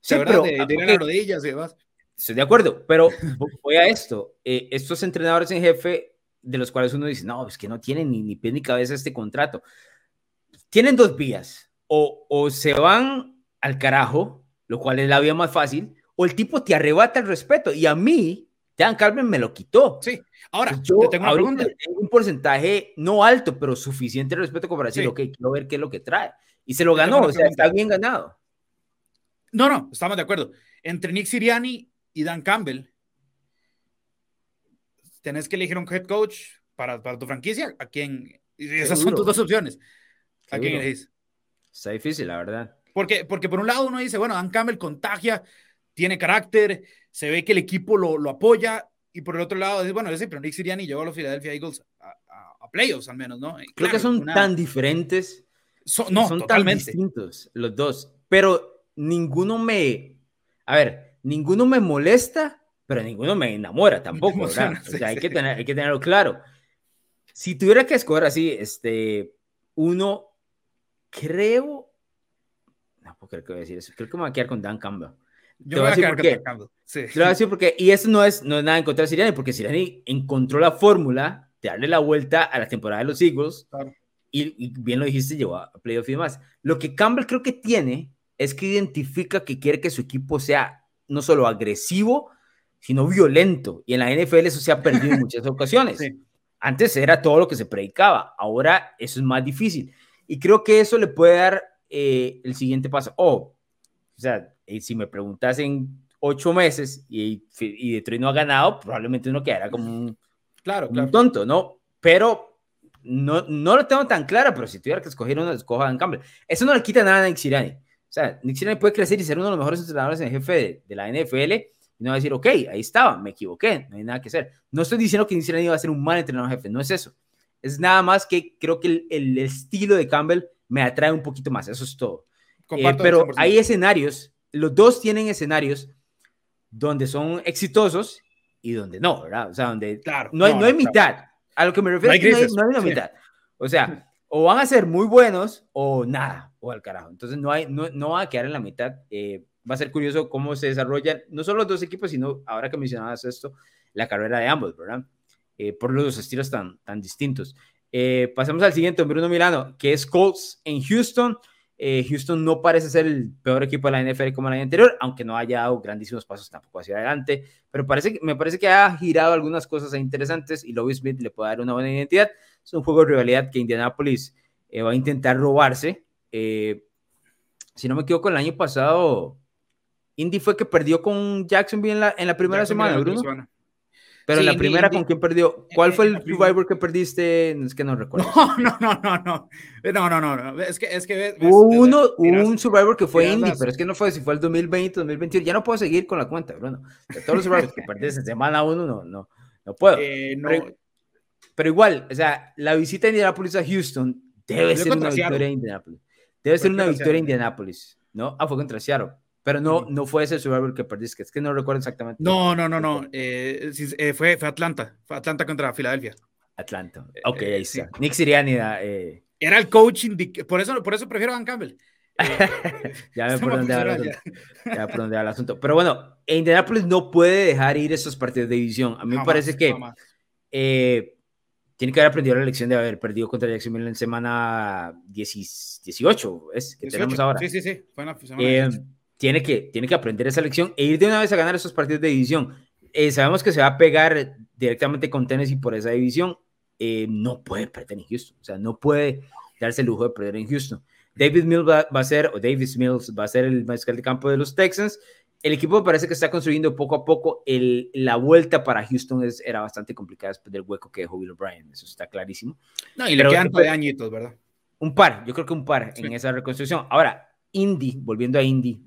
Sí, pero, de, de las rodillas y demás. Estoy de acuerdo, pero *laughs* voy a esto. Eh, estos entrenadores en jefe, de los cuales uno dice, no, es que no tienen ni, ni pie ni cabeza este contrato. Tienen dos vías. O, o se van al carajo, lo cual es la vía más fácil, o el tipo te arrebata el respeto. Y a mí, Dan Carmen me lo quitó. Sí. Ahora, pues yo tengo, una pregunta. tengo un porcentaje no alto, pero suficiente respeto como para decir, ok, quiero ver qué es lo que trae. Y se lo ganó, o sea, está bien ganado. No, no, estamos de acuerdo. Entre Nick Siriani y Dan Campbell, tenés que elegir un head coach para, para tu franquicia. ¿A quién? Esas son tus dos opciones. ¿A quién elegís? Está difícil, la verdad. Porque, porque por un lado uno dice, bueno, Dan Campbell contagia, tiene carácter, se ve que el equipo lo, lo apoya. Y por el otro lado, dice, bueno, ese, pero Nick Siriani llevó a los Philadelphia Eagles a, a, playoffs al menos, ¿no? Creo que son tan diferentes. no, son totalmente. tan distintos los dos. Pero ninguno me. A ver, ninguno me molesta, pero ninguno me enamora tampoco, *laughs* O sea, hay, que tener, hay que tenerlo claro. Si tuviera que escoger así, este, uno, creo, no puedo creer que voy a decir eso, creo que me voy a quedar con Dan Campbell. Yo voy a quedar con Dan Campbell. Sí. Te voy a decir porque, y eso no es, no es nada en contra de Siriani, porque Siriani encontró la fórmula de darle la vuelta a la temporada de los Eagles, y, y, bien lo dijiste, llevó a playoff y demás. Lo que Campbell creo que tiene es que identifica que quiere que su equipo sea no solo agresivo, sino violento. Y en la NFL eso se ha perdido en *laughs* muchas ocasiones. Antes era todo lo que se predicaba, ahora eso es más difícil. Y creo que eso le puede dar eh, el siguiente paso. Oh, o sea, eh, si me preguntas en ocho meses y, y Detroit no ha ganado, probablemente uno quedará como un, claro, un tonto, ¿no? Pero no, no lo tengo tan claro, pero si tuviera que escoger uno, escoja en Campbell. Eso no le quita nada a Nick Sirianni. O sea, Nick Sirianni puede crecer y ser uno de los mejores entrenadores en jefe de, la NFL y no va a decir, ok, ahí estaba, me equivoqué, no hay nada que hacer. No estoy diciendo que Nick Sirianni va a ser un mal entrenador jefe, no es eso. Es nada más que creo que el, estilo de Campbell me atrae un poquito más, eso es todo. Eh, pero hay escenarios, los dos tienen escenarios donde son exitosos y donde no, ¿verdad? O sea, donde claro, no, hay, no, hay mitad. A lo que me refiero no es que no hay, una mitad. O sea, *laughs* o van a ser muy buenos o nada, o al carajo. Entonces no, hay, no, no va a quedar en la mitad. Eh, va a ser curioso cómo se desarrollan no solo los dos equipos, sino ahora que mencionabas esto, la carrera de ambos, ¿verdad? Eh, por los estilos tan, tan distintos. Eh, pasamos al siguiente, Bruno Milano, que es Colts en Houston. Houston no parece ser el peor equipo de la NFL como el año anterior, aunque no haya dado grandísimos pasos tampoco hacia adelante, pero parece, me parece que ha girado algunas cosas interesantes y Louis Smith le puede dar una buena identidad. Es un juego de rivalidad que Indianapolis va a intentar robarse. Eh, si no me equivoco, el año pasado, Indy fue que perdió con Jacksonville en la, en la primera semana, Bruno. Pero en la primera, ¿con quién perdió? ¿Cuál fue el Survivor que perdiste? Es que no recuerdo. *laughs* No, no, no, no, no, no, no, no. Es que, es que hubo uno, un Survivor que fue Indy, pero es que no fue si fue el 2020, 2021. Ya no puedo seguir con la cuenta, Bruno. De todos los Survivors que perdiste en semana uno, no, no, no puedo. Eh, no. Pero, igual, o sea, la visita de Indianapolis a Houston debe ser una victoria de Indianapolis. Debe ser una victoria en Indianapolis, ¿no? Ah, fue contra Seattle. Pero no, no fue ese Survivor que perdiste, es que no recuerdo exactamente. No, no, no, no. Eh, eh, fue, fue Atlanta. Fue Atlanta contra Filadelfia. Atlanta. Ok, ahí está. Nick Sirianni eh... Era el coaching, por eso, por eso prefiero a Dan Campbell. *laughs* ya ve *laughs* por dónde va el ya. por dónde va el asunto. Pero bueno, Indianapolis no puede dejar ir esos partidos de división. A mí me parece que tiene que haber aprendido la lección de haber perdido contra Jacksonville en semana 18, es que tenemos ahora. Sí, sí, sí. Eh, tiene, que, tiene que aprender esa lección e ir de una vez a ganar esos partidos de división. Eh, sabemos que se va a pegar directamente con Tennessee por esa división. Eh, no puede perder en Houston, o sea, no puede darse el lujo de perder en Houston. David Mills va, va a ser, o Davis Mills va a ser el mariscal de campo de los Texans el equipo parece que está construyendo poco a poco. El, la vuelta para Houston es, era bastante complicada después del hueco que dejó Bill O'Brien, eso está clarísimo. No, y le quedan de añitos, ¿verdad? Un par, yo creo que un par en esa reconstrucción. Ahora, Indy, volviendo a Indy,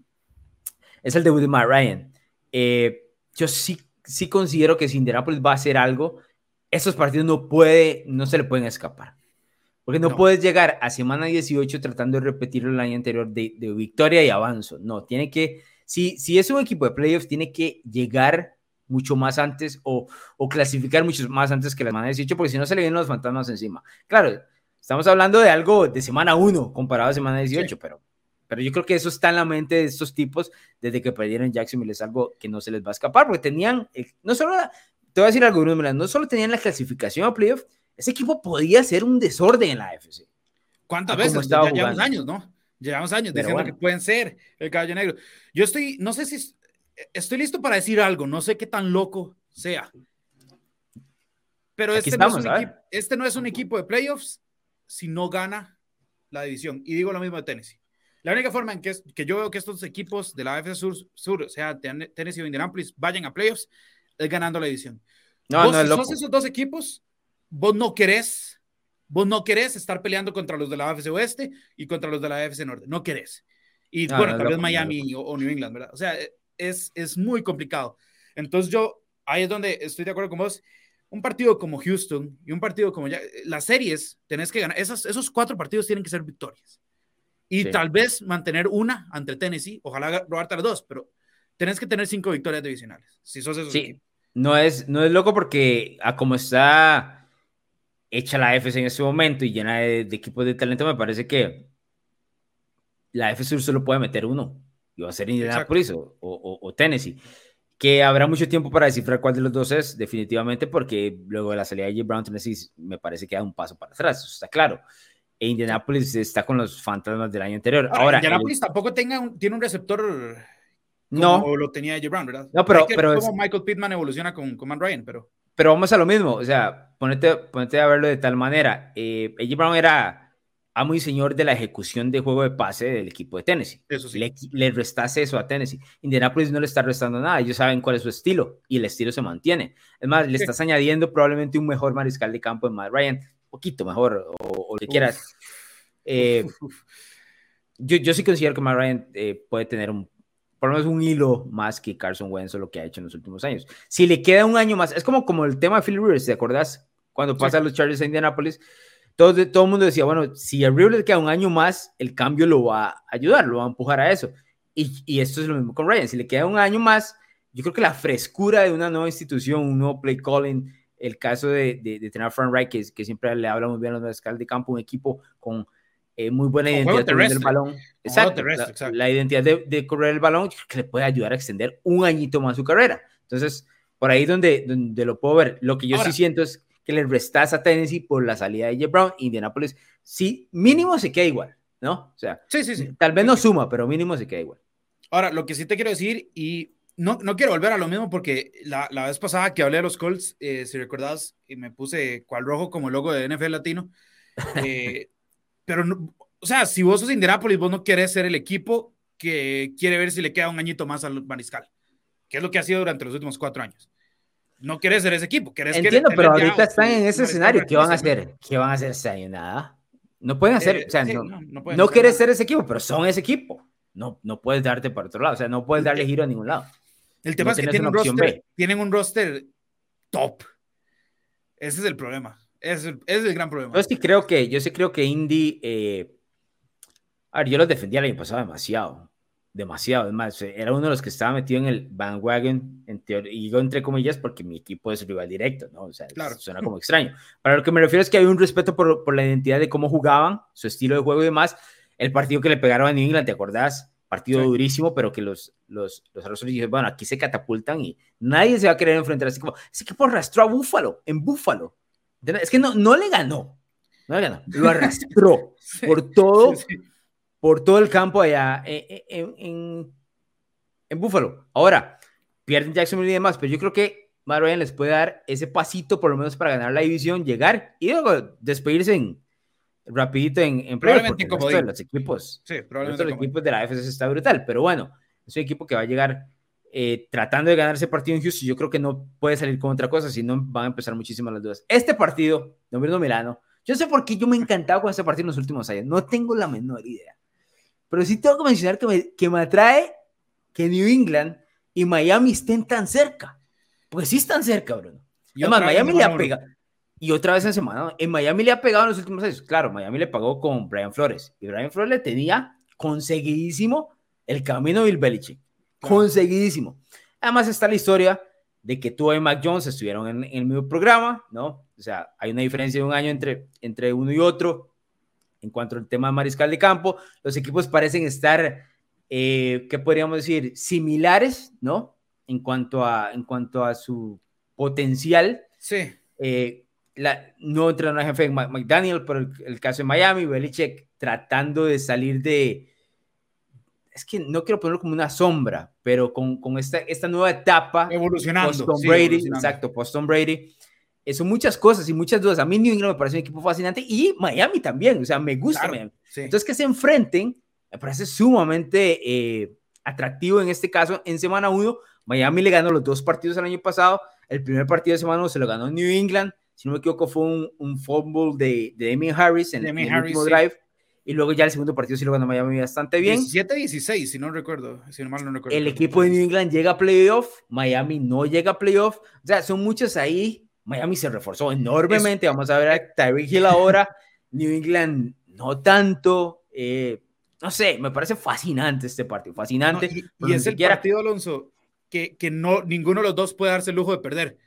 es el debut de Matt Ryan. Eh, yo sí, sí considero que si Indianapolis va a hacer algo, esos partidos no puede, no se le pueden escapar. Porque no, puedes llegar a semana 18 tratando de repetir el año anterior de, de, victoria y avanzo. No, tiene que, si, si es un equipo de playoffs, tiene que llegar mucho más antes o, o, clasificar mucho más antes que la semana 18, porque si no se le vienen los fantasmas encima. Claro, estamos hablando de algo de semana 1 comparado a semana 18, pero, pero yo creo que eso está en la mente de estos tipos desde que perdieron Jacksonville, es algo que no se les va a escapar, porque tenían, eh, no solo, te voy a decir algo, no solo tenían la clasificación a playoff, ese equipo podía ser un desorden en la AFC. ¿Cuántas veces? Ya llevamos años, ¿no? Llevamos años diciendo que pueden ser el caballo negro. Yo estoy, no sé si estoy listo para decir algo, no sé qué tan loco sea. Pero este, no este, no es un equipo de playoffs si no gana la división. Y digo lo mismo de Tennessee. La única forma en que, que yo veo que estos equipos de la AFC Sur, Sur, o sea, Tennessee o Indianapolis, vayan a playoffs, es ganando la división. No, no, si sos esos dos equipos, vos no querés, vos no querés estar peleando contra los de la AFC Oeste y contra los de la AFC Norte, no querés. Y bueno, tal vez Miami o, New England, ¿verdad? O sea, es, es muy complicado. Entonces yo, ahí es donde estoy de acuerdo con vos. Un partido como Houston y un partido como ya, las series, tenés que ganar, esos, esos cuatro partidos tienen que ser victorias. Y tal vez mantener una ante Tennessee, ojalá robarte las dos, pero tenés que tener cinco victorias divisionales, si sos esos sí. No es, no es loco porque a como está hecha la FC en ese momento y llena de, equipos de talento, me parece que la FC solo puede meter uno. Y va a ser Indianapolis o, o, Tennessee. Que habrá mucho tiempo para descifrar cuál de los dos es, definitivamente, porque luego de la salida de J. Brown, Tennessee me parece que da un paso para atrás, eso está claro. E Indianapolis está con los fantasmas del año anterior. Ahora, Indianapolis tampoco tenga tiene un receptor no. o lo tenía J. Brown, ¿verdad? No, pero. pero como Michael Pittman evoluciona con, con Man Ryan, pero. Pero vamos a lo mismo, o sea, ponete, ponete a verlo de tal manera. Eh, AJ Brown era amo y señor de la ejecución de juego de pase del equipo de Tennessee. Eso sí. Le, le restase eso a Tennessee. Indianapolis no le está restando nada, ellos saben cuál es su estilo y el estilo se mantiene. Es más, le estás añadiendo probablemente un mejor mariscal de campo en Matt Ryan, poquito mejor, o, lo que quieras. Eh, *laughs* yo, yo sí considero que Matt Ryan eh, puede tener un por lo menos un hilo más que Carson Wentz o lo que ha hecho en los últimos años. Si le queda un año más, es como, como el tema de Phil Rivers, ¿te acordás? Cuando pasa los Chargers a Indianapolis, todo, todo el mundo decía, bueno, si a Rivers le queda un año más, el cambio lo va a ayudar, lo va a empujar a eso. Y, y esto es lo mismo con Ryan, si le queda un año más, yo creo que la frescura de una nueva institución, un nuevo play calling, el caso de, de, tener a Frank Reich, que, que, siempre le habla muy bien a los mariscales de campo, un equipo con eh, muy buena identidad del balón. Exacto, la, identidad de, correr el balón que le puede ayudar a extender un añito más su carrera. Entonces, por ahí donde, donde lo puedo ver. Lo que yo sí siento es que le restas a Tennessee por la salida de J. Brown, Indianapolis, sí, mínimo se queda igual, ¿no? O sea, sí, sí, sí. tal vez no suma, pero mínimo se queda igual. Ahora, lo que sí te quiero decir, y no, no quiero volver a lo mismo porque la, la vez pasada que hablé de los Colts, eh, si recordás, y me puse cual rojo como logo de NFL Latino, *laughs* eh, pero, o sea, si vos sos Indianapolis, vos no querés ser el equipo que quiere ver si le queda un añito más al mariscal, que es lo que ha sido durante los últimos cuatro años. No querés ser ese equipo. Querés Entiendo, pero ahorita están en ese escenario. ¿Qué van a hacer? ¿Qué van a hacer? Nada. No pueden hacer, eh, o sea, no, no, no quieres ser ese equipo, pero son ese equipo. No, no puedes darte para otro lado, o sea, no puedes darle giro a ningún lado. El tema es que tienen un, roster, tienen un roster top. Ese es el problema. Ese, es el gran problema. Yo sí creo que, yo sí creo que Indy, eh, a ver, yo los defendía el año pasado demasiado, demasiado. Es más, era uno de los que estaba metido en el bandwagon, en y digo entre comillas porque mi equipo es rival directo, ¿no? O sea, claro. suena como extraño. Para lo que me refiero es que hay un respeto por, por, la identidad de cómo jugaban, su estilo de juego y demás. El partido que le pegaron a New England, ¿te acordás? Partido durísimo, pero que los, los, los dijeron, bueno, aquí se catapultan y nadie se va a querer enfrentar así como, ese equipo arrastró a Búfalo, en Búfalo. Es que no, no le ganó, no le ganó, lo *laughs* arrastró por todo, por todo el campo allá en, en, en, Buffalo. Ahora, pierden Jacksonville y demás, pero yo creo que Matt les puede dar ese pasito por lo menos para ganar la división, llegar y luego despedirse en, rapidito en, en probablemente como los equipos, sí, probablemente los equipos de la FCS está brutal, pero bueno, es un equipo que va a llegar eh, tratando de ganar ese partido en Houston, yo creo que no puede salir con otra cosa, si no van a empezar muchísimas las dudas. Este partido, Domino Milano, yo sé por qué yo me he encantado con este partido en los últimos años, no tengo la menor idea. Pero sí tengo que mencionar que me, que me atrae que New England y Miami estén tan cerca. Porque sí están cerca, Bruno. Y además, Miami le, ha pegado, Y otra vez en semana, en Miami le ha pegado en los últimos años. Claro, Miami le pagó con Brian Flores. Y Brian Flores le tenía conseguidísimo el camino de Bill Belichick. Conseguidísimo. Además está la historia de que tú y Mac Jones estuvieron en, el mismo programa, ¿no? O sea, hay una diferencia de un año entre, entre uno y otro en cuanto al tema de mariscal de campo. Los equipos parecen estar, eh, ¿qué podríamos decir? Similares, ¿no? En cuanto a, en cuanto a su potencial. Sí. Eh, la, no entrenador jefe McDaniel, por el, caso de Miami, Belichick tratando de salir de, es que no quiero ponerlo como una sombra, pero con, con esta, esta nueva etapa. Evolucionando. Post Brady, exacto, post Tom Brady. Eh, son muchas cosas y muchas dudas. A mí New England me parece un equipo fascinante y Miami también, o sea, me gusta Entonces, que se enfrenten, me parece sumamente eh, atractivo en este caso. En semana 1, Miami le ganó los dos partidos el año pasado. El primer partido de semana 1 se lo ganó New England si no me equivoco, fue un, un fumble de, de Damien Harris en, el último drive. Y luego ya el segundo partido sí lo ganó Miami bastante bien. 17-16, si no recuerdo, si no mal no recuerdo. El equipo de New England llega a playoff, Miami no llega a playoff. O sea, son muchos ahí. Miami se reforzó enormemente. Vamos a ver a Tyreek Hill ahora. *laughs* New England no tanto. Eh, no sé, me parece fascinante este partido, fascinante. y, es el partido, Alonso, que, que no, ninguno de los dos puede darse el lujo de perder.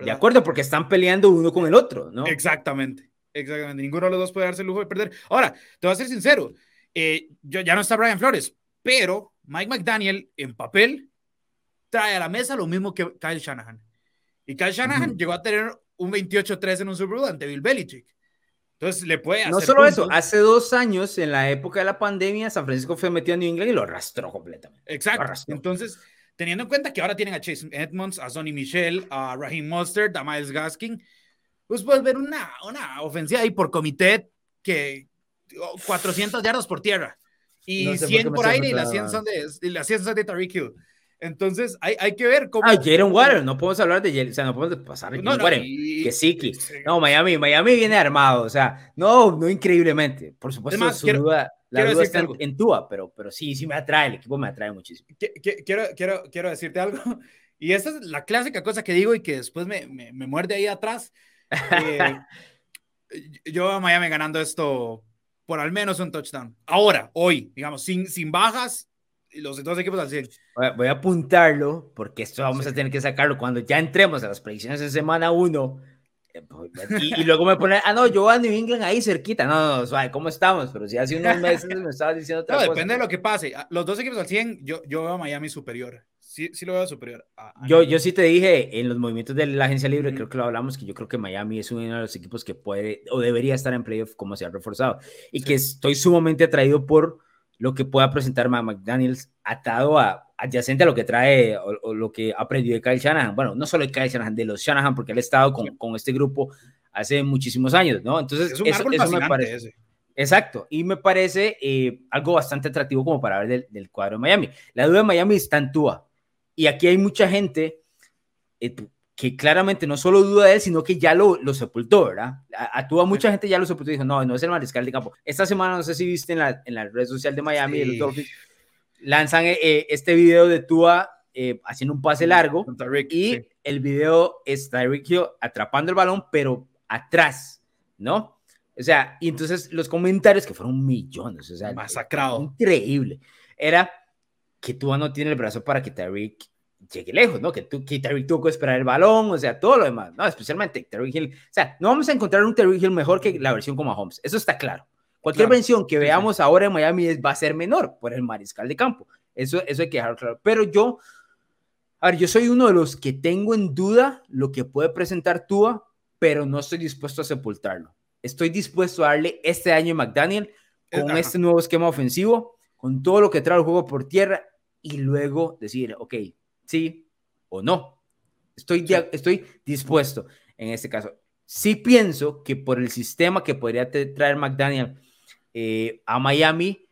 De acuerdo, porque están peleando uno con el otro, ¿no? Exactamente, exactamente. Ninguno de los dos puede darse el lujo de perder. Ahora, te voy a ser sincero, eh, yo, ya no está Brian Flores, pero Mike McDaniel en papel trae a la mesa lo mismo que Kyle Shanahan. Y Kyle Shanahan llegó a tener un 28-3 en un Super Bowl ante Bill Belichick. Entonces le puede hacer No solo eso, hace dos años, en la época de la pandemia, San Francisco fue metido en New England y lo arrastró completamente. Exacto. Entonces, teniendo en cuenta que ahora tienen a Chase Edmonds, a Sonny Michel, a Raheem Mustard, a Miles Gaskin, pues puedes ver una, una ofensiva ahí por comité que 400 yardas por tierra y 100 por, aire y las 100 son de, y las 100 son de Tariq Hill. Entonces, hay, hay, que ver cómo. Ah, Jaron Water, no podemos hablar de Jalen, o sea, no podemos pasar de no, no, que sí, que. No, Miami, Miami viene armado, o sea, no, no increíblemente. Por supuesto, Además, su quiero, duda, la duda está en, en Tua, pero, pero sí, sí me atrae, el equipo me atrae muchísimo. Quiero, quiero, quiero decirte algo, *laughs* y esta es la clásica cosa que digo y que después me, me, me muerde ahí atrás. Eh, *laughs* yo a Miami ganando esto por al menos un touchdown. Ahora, hoy, digamos, sin, sin bajas, los dos equipos al 100. Voy a apuntarlo porque esto vamos a tener que sacarlo cuando ya entremos a las predicciones de semana 1 y, luego me pone, ah, no, yo a New England ahí cerquita. No, no, no, ¿cómo estamos? Pero si hace unos meses me estabas diciendo otra no, depende de lo que pase. Ah, los dos equipos al 100, yo, yo veo a Miami superior. Sí, sí lo veo superior. yo, yo sí te dije en los movimientos de la agencia libre, creo que lo hablamos, que yo creo que Miami es uno de los equipos que puede o debería estar en playoff como se ha reforzado. Y que estoy sumamente atraído por lo que pueda presentar McDaniels atado a adyacente a lo que trae o, lo que aprendió de Kyle Shanahan. Bueno, no solo de Kyle Shanahan, de los Shanahan, porque él ha estado con, con este grupo hace muchísimos años, ¿no? Entonces, es un eso, me parece. Exacto, y me parece eh, algo bastante atractivo como para ver del, del, cuadro de Miami. La duda de Miami está en Tua, y aquí hay mucha gente eh, que claramente no solo duda de él, sino que ya lo, lo sepultó, ¿verdad? A, Tua mucha gente ya lo sepultó y dijo, no, no es el mariscal de campo. Esta semana, no sé si viste en la, en la red social de Miami, de Dolphins, lanzan eh, eh, este video de Tua eh, haciendo un pase largo y el video es Tyreek atrapando el balón, pero atrás, ¿no? O sea, y entonces los comentarios que fueron millones, o sea, masacrado. Increíble. Era que Tua no tiene el brazo para que Tyreek llegue lejos, ¿no? Que, tú, que Tyreek tuvo que esperar el balón, o sea, todo lo demás, ¿no? Especialmente Tyreek Hill. O sea, no vamos a encontrar un Tyreek Hill mejor que la versión como Holmes, eso está claro. Cualquier versión que veamos ahora en Miami va a ser menor por el mariscal de campo. Eso, eso hay que dejarlo claro. Pero yo, a ver, yo soy uno de los que tengo en duda lo que puede presentar Tua, pero no estoy dispuesto a sepultarlo. Estoy dispuesto a darle este año a McDaniel con este nuevo esquema ofensivo, con todo lo que trae el juego por tierra y luego decir, ok, sí o no. Estoy, estoy dispuesto en este caso. Sí pienso que por el sistema que podría traer McDaniel eh, a Miami,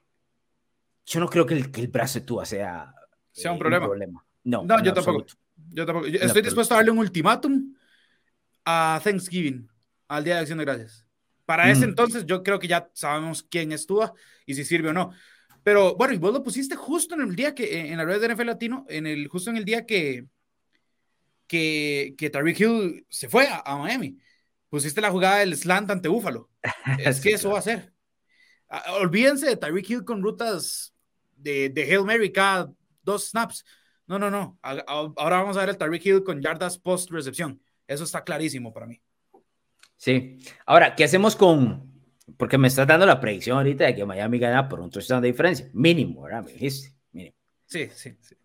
yo no creo que el, que el brazo de Tua sea, sea un, problema. No, no yo, tampoco, yo tampoco. estoy dispuesto a darle un ultimátum a Thanksgiving, al Día de Acción de Gracias. Para ese mm. entonces, yo creo que ya sabemos quién es Tua y si sirve o no. Pero bueno, y vos lo pusiste justo en el día que, en la red de NFL Latino, en el, justo en el día que, que, que Tariq Hill se fue a, Miami. pusiste la jugada del slant ante Búfalo. *laughs* Es que eso va a ser. Ah, olvídense de Tyreek Hill con rutas de, de Hail Mary cada dos snaps. No, no, no. Ahora vamos a ver el Tyreek Hill con yardas post recepción. Eso está clarísimo para mí. Sí. Ahora, ¿qué hacemos con.? Porque me estás dando la predicción ahorita de que Miami gana por un touchdown de diferencia. Mínimo, ¿verdad? Me dijiste. Mínimo. Sí, sí, sí.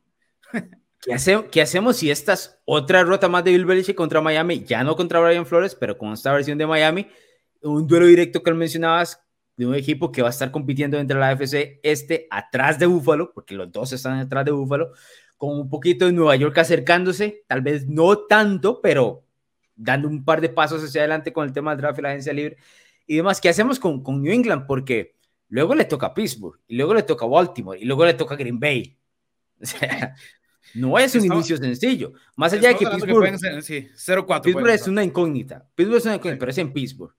¿Qué, ¿Qué, hacemos si esta es otra ruta más de Bill Belichick contra Miami? Ya no contra Brian Flores, pero con esta versión de Miami. Un duelo directo que mencionabas de un equipo que va a estar compitiendo entre la AFC este atrás de Búfalo, porque los dos están atrás de Búfalo, con un poquito de Nueva York acercándose, tal vez no tanto, pero dando un par de pasos hacia adelante con el tema del draft y la agencia libre y demás. ¿Qué hacemos con, con New England? Porque luego le toca a Pittsburgh, y luego le toca a Baltimore, y luego le toca a Green Bay. *laughs* O sea, no es un inicio sencillo. Más allá de que Pittsburgh, sí, 0-4 Pittsburgh es una incógnita. Pittsburgh es una incógnita, pero es en Pittsburgh.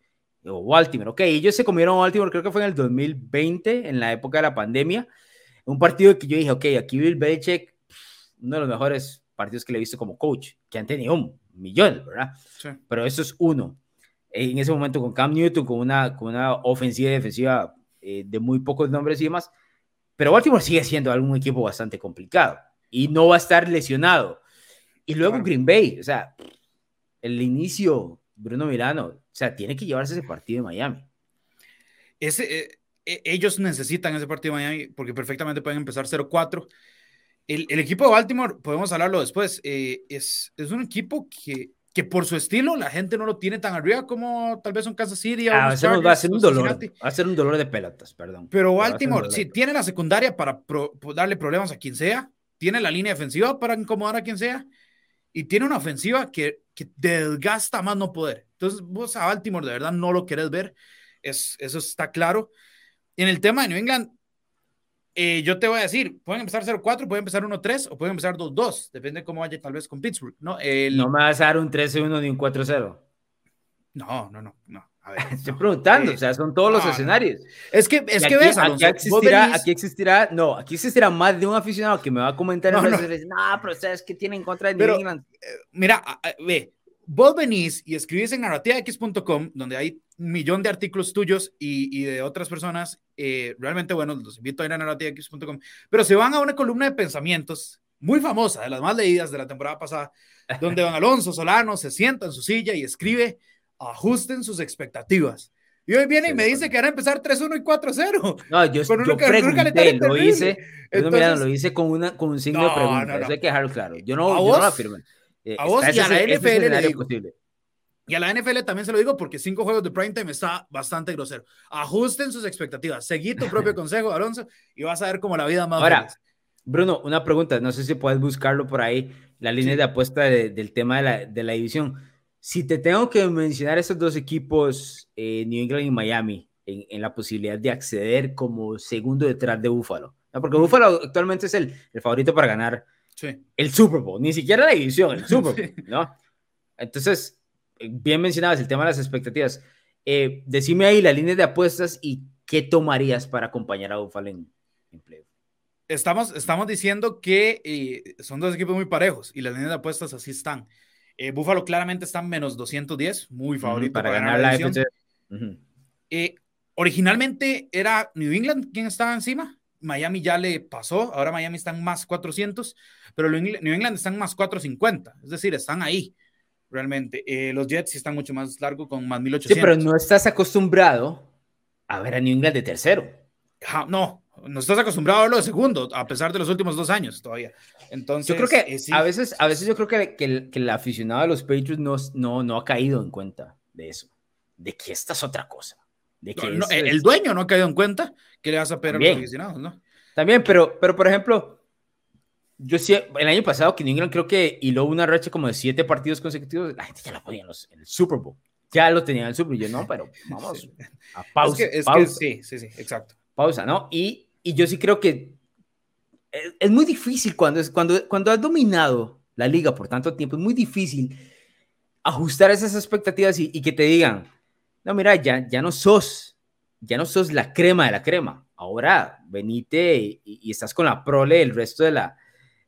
O Baltimore, ok, ellos se comieron a Baltimore, creo que fue en el 2020, en la época de la pandemia. Un partido que yo dije, ok, aquí Bill Belichick, uno de los mejores partidos que le he visto como coach, que han tenido un millón, ¿verdad? Sí. Pero eso es uno. En ese momento con Cam Newton, con una, con una ofensiva y defensiva eh, de muy pocos nombres y demás. Pero Baltimore sigue siendo algún equipo bastante complicado y no va a estar lesionado. Y luego Green Bay, o sea, el inicio, Bruno Milano, o sea, tiene que llevarse ese partido de Miami. Ese, eh, eh, ellos necesitan ese partido de Miami porque perfectamente pueden empezar 0-4 el, equipo de Baltimore, podemos hablarlo después, eh, es, es un equipo que, que por su estilo la gente no lo tiene tan arriba como tal vez un Kansas City. Ah, va a ser un dolor, va a ser un dolor de pelotas, perdón. Pero Baltimore, sí, tiene la secundaria para darle problemas a quien sea, tiene la línea defensiva para incomodar a quien sea, y tiene una ofensiva que, que desgasta más no poder. Entonces, vos a Baltimore de verdad no lo querés ver, es, eso está claro. En el tema de New England, eh, yo te voy a decir, pueden empezar 0-4, pueden empezar 1-3 o pueden empezar 2-2, depende de cómo vaya tal vez con Pittsburgh, ¿no? no me vas a dar un 13-1 ni un 4-0. No, no, no, no. A ver, *laughs* Estoy preguntando, o sea, son todos los escenarios. Es que, es que ves, aquí existirá, aquí existirá, no, aquí existirá más de un aficionado que me va a comentar no, no. no pero ¿sabes qué tiene en contra de New England? Eh, mira, ve, vos venís y escribís en narrativax.com, donde hay millón de artículos tuyos y, y de otras personas, eh, realmente, bueno, los invito a ir a narrativax.com, pero se van a una columna de pensamientos muy famosa, de las más leídas de la temporada pasada, *laughs* donde Don Alonso Solano se sienta en su silla y escribe, ajusten sus expectativas. Y hoy viene y me dice que van a empezar 3-1 y 4-0. No, yo, con yo pregunté, lo hice, Entonces, lo hice con, una, con un signo de pregunta, no, no. eso hay que dejarlo claro. Yo no, yo no lo afirmo. Eh, a vos y a la NFL le digo. Y a la NFL también se lo digo porque cinco juegos de primetime está bastante grosero. Ajusten sus expectativas. Seguí tu propio *laughs* consejo, Alonso, y vas a ver cómo la vida más. Ahora, Bruno, una pregunta. No sé si puedes buscarlo por ahí, la línea de apuesta del tema de la, de la, división. Si te tengo que mencionar esos dos equipos, eh, New England y Miami, en, en, la posibilidad de acceder como segundo detrás de Buffalo. ¿no? Porque Buffalo actualmente es el, el favorito para ganar el Super Bowl, ni siquiera la división, el *laughs* Super Bowl, ¿no? Entonces, bien mencionabas el tema de las expectativas. Eh, decime ahí la línea de apuestas y qué tomarías para acompañar a Buffalo en, empleo. Estamos, estamos diciendo que eh, son dos equipos muy parejos y las líneas de apuestas así están. Eh, Buffalo claramente está en menos 210, muy favorito para, ganar, la división. originalmente era New England quien estaba encima, Miami ya le pasó, ahora Miami están más 400, pero New England están más 450, es decir, están ahí realmente. Eh, los Jets sí están mucho más largos con más 1800. Sí, pero no estás acostumbrado a ver a New England de tercero. no, no estás acostumbrado a verlo de segundo, a pesar de los últimos dos años todavía. Entonces, yo creo que eh, a veces, a veces yo creo que, que, el, que, el, aficionado de los Patriots no, no, no ha caído en cuenta de eso, de que esta es otra cosa. De que no, el dueño no ha caído en cuenta que le vas a pedir a los aficionados, ¿no? También, pero, pero por ejemplo, yo sí, el año pasado que New England creo que hiló una racha como de siete partidos consecutivos, la gente ya lo ponía en, los, en el Super Bowl. Ya lo tenía en el Super Bowl. Yo no, pero *laughs* vamos a pausa. Es que, sí, sí, sí, exacto. Pausa, ¿no? Y, y yo sí creo que es, es, muy difícil cuando, es, cuando, cuando has dominado la liga por tanto tiempo, es muy difícil ajustar esas expectativas y, y que te digan, no, mira, ya, ya no sos, ya no sos la crema de la crema. Ahora venite y, y estás con la prole el resto de la,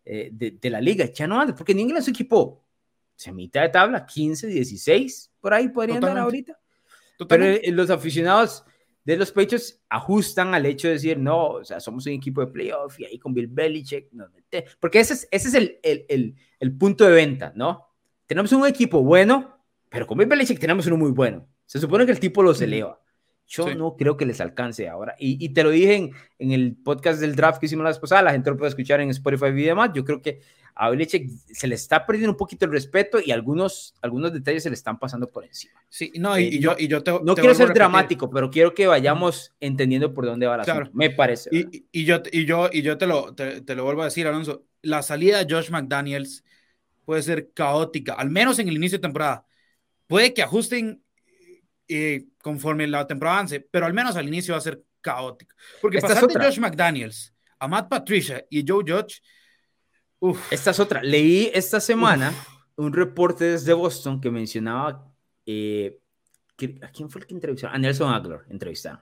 eh, de, de, la liga. Ya no antes, porque New England es un equipo, se mitad de tabla, 15, 16, por ahí podrían dar ahorita. Pero eh, los aficionados de los Patriots ajustan al hecho de decir, no, o sea, somos un equipo de playoff y ahí con Bill Belichick, porque ese es, ese es el, el, el, punto de venta, ¿no? Tenemos un equipo bueno, pero con Bill Belichick tenemos uno muy bueno. Se supone que el tipo los eleva. Yo no creo que les alcance ahora. Y, y te lo dije en, en, el podcast del draft que hicimos la vez pasada, la gente lo puede escuchar en Spotify y demás. Yo creo que a Belichick se le está perdiendo un poquito el respeto y algunos, algunos detalles se le están pasando por encima. Sí, no, y, eh, yo, y yo te, No quiero ser dramático, pero quiero que vayamos entendiendo por dónde va la claro. me parece. Y, y, yo, y, yo, y yo te lo, te, te, lo vuelvo a decir, Alonso, la salida de Josh McDaniels puede ser caótica, al menos en el inicio de temporada. Puede que ajusten eh, conforme la temporada avance, pero al menos al inicio va a ser caótico. Porque pasar de Josh McDaniels a Matt Patricia y Joe Judge esta es otra. Leí esta semana un reporte desde Boston que mencionaba eh, ¿a quién fue el que entrevistó? A Nelson Aguilar entrevistaron.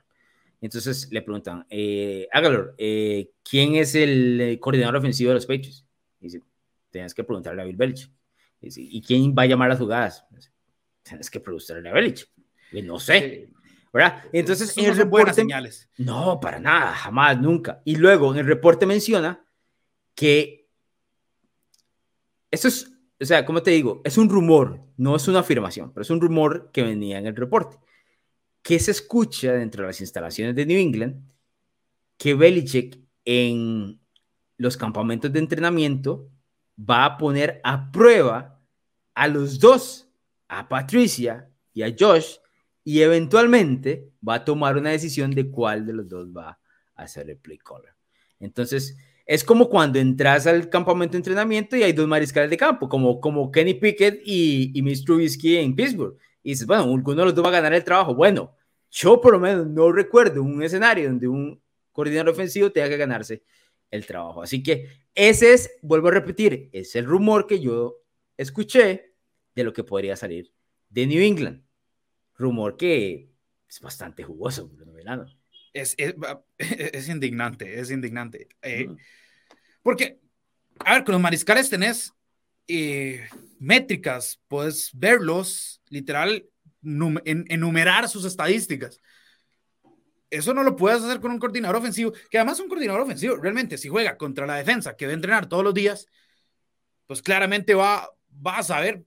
Entonces le preguntan, eh, Aguilar, eh, ¿quién es el eh, coordinador ofensivo de los Patriots? dice, tienes que preguntarle a Bill Belichick. ¿y quién va a llamar las jugadas? tienes que preguntarle a Belichick. No sé. ¿verdad? Entonces, en el reporte, señales. No, para nada, jamás, nunca. Y luego en el reporte menciona que eso es, o sea, como te digo, es un rumor, no es una afirmación, pero es un rumor que venía en el reporte. Que se escucha dentro de las instalaciones de New England que Belichick en los campamentos de entrenamiento va a poner a prueba a los dos, a Patricia y a Josh, y eventualmente va a tomar una decisión de cuál de los dos va a hacer el play caller. Entonces, es como cuando entras al campamento de entrenamiento y hay dos mariscales de campo, como, como Kenny Pickett y, y Trubisky en Pittsburgh. Y dices, bueno, uno de los dos va a ganar el trabajo. Bueno, yo por lo menos no recuerdo un escenario donde un coordinador ofensivo tenga que ganarse el trabajo. Así que ese es, vuelvo a repetir, es el rumor que yo escuché de lo que podría salir de New England. Rumor que es bastante jugoso, Es, es, *laughs* es, indignante, es indignante. Eh, porque, a ver, con los mariscales tenés eh, métricas, puedes verlos, literal, enumerar sus estadísticas. Eso no lo puedes hacer con un coordinador ofensivo, que además un coordinador ofensivo, realmente, si juega contra la defensa, que va a entrenar todos los días, pues claramente va, va a saber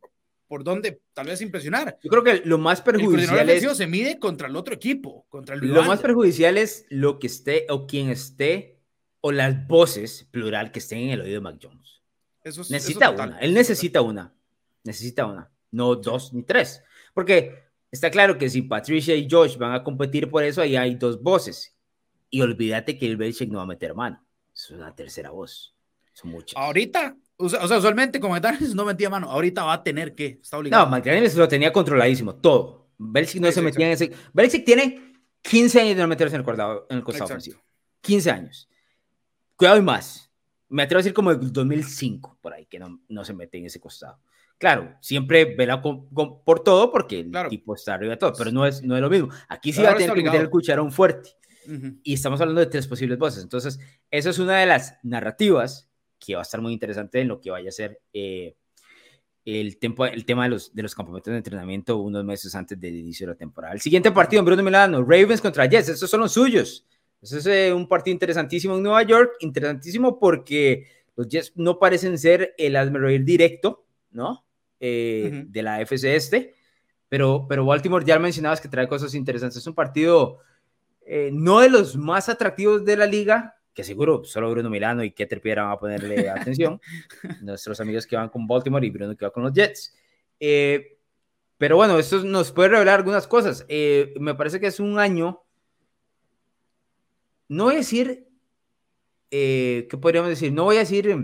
por dónde tal vez impresionar. Yo creo que lo más perjudicial es, se mide contra el otro equipo, contra el Lo más perjudicial es lo que esté o quien esté o las voces, plural, que estén en el oído de Mac Jones. Eso necesita una. Él necesita una. Necesita una. No dos ni tres. Porque está claro que si Patricia y Josh van a competir por eso, ahí hay dos voces. Y olvídate que el Belichick no va a meter mano. Es una tercera voz. Son muchas. Ahorita, o sea, usualmente como no metía mano. Ahorita va a tener que. Está obligado. No, McDaniels lo tenía controladísimo. Todo. Belichick no se metía en ese. Belichick tiene 15 años de no meterse en el, costado, en el costado ofensivo. 15 años. Cuidado y más. Me atrevo a decir como el 2005, por ahí, que no, no se mete en ese costado. Claro, siempre vela por todo porque el tipo está arriba de todo, pero no es, no es lo mismo. Aquí sí va a tener que meter el cucharón fuerte. Y estamos hablando de tres posibles voces. Entonces, esa es una de las narrativas que va a estar muy interesante en lo que vaya a ser eh, el, tempo, el tema de los, de los campamentos de entrenamiento unos meses antes del inicio de la temporada. El siguiente partido en Bruno Milano, Ravens contra Jets, estos son los suyos. Ese es eh, un partido interesantísimo en Nueva York, interesantísimo porque los Jets no parecen ser el reír directo, ¿no? Eh, de la FC este, pero, pero Baltimore ya mencionabas que trae cosas interesantes. Es un partido eh, no de los más atractivos de la liga, que seguro solo Bruno Milano y Keter Piedra van a ponerle atención, *laughs* nuestros amigos que van con Baltimore y Bruno que va con los Jets. pero bueno, esto nos puede revelar algunas cosas. me parece que es un año no voy a decir, eh, ¿qué podríamos decir? No voy a decir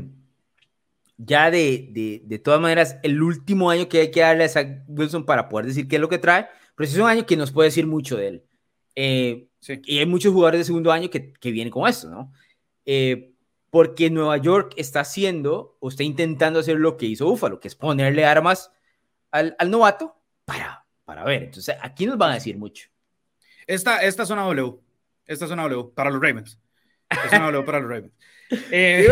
ya de, de, todas maneras el último año que hay que darle a Zach Wilson para poder decir qué es lo que trae, pero es un año que nos puede decir mucho de él. Eh, y hay muchos jugadores de segundo año que, que vienen con esto, ¿no? Eh, porque Nueva York está haciendo o está intentando hacer lo que hizo Búfalo, que es ponerle armas al, al novato para, para ver. Entonces, aquí nos van a decir mucho. Esta, esta zona W esta es una W para los Ravens. Es una W para los Ravens. *laughs* Eh,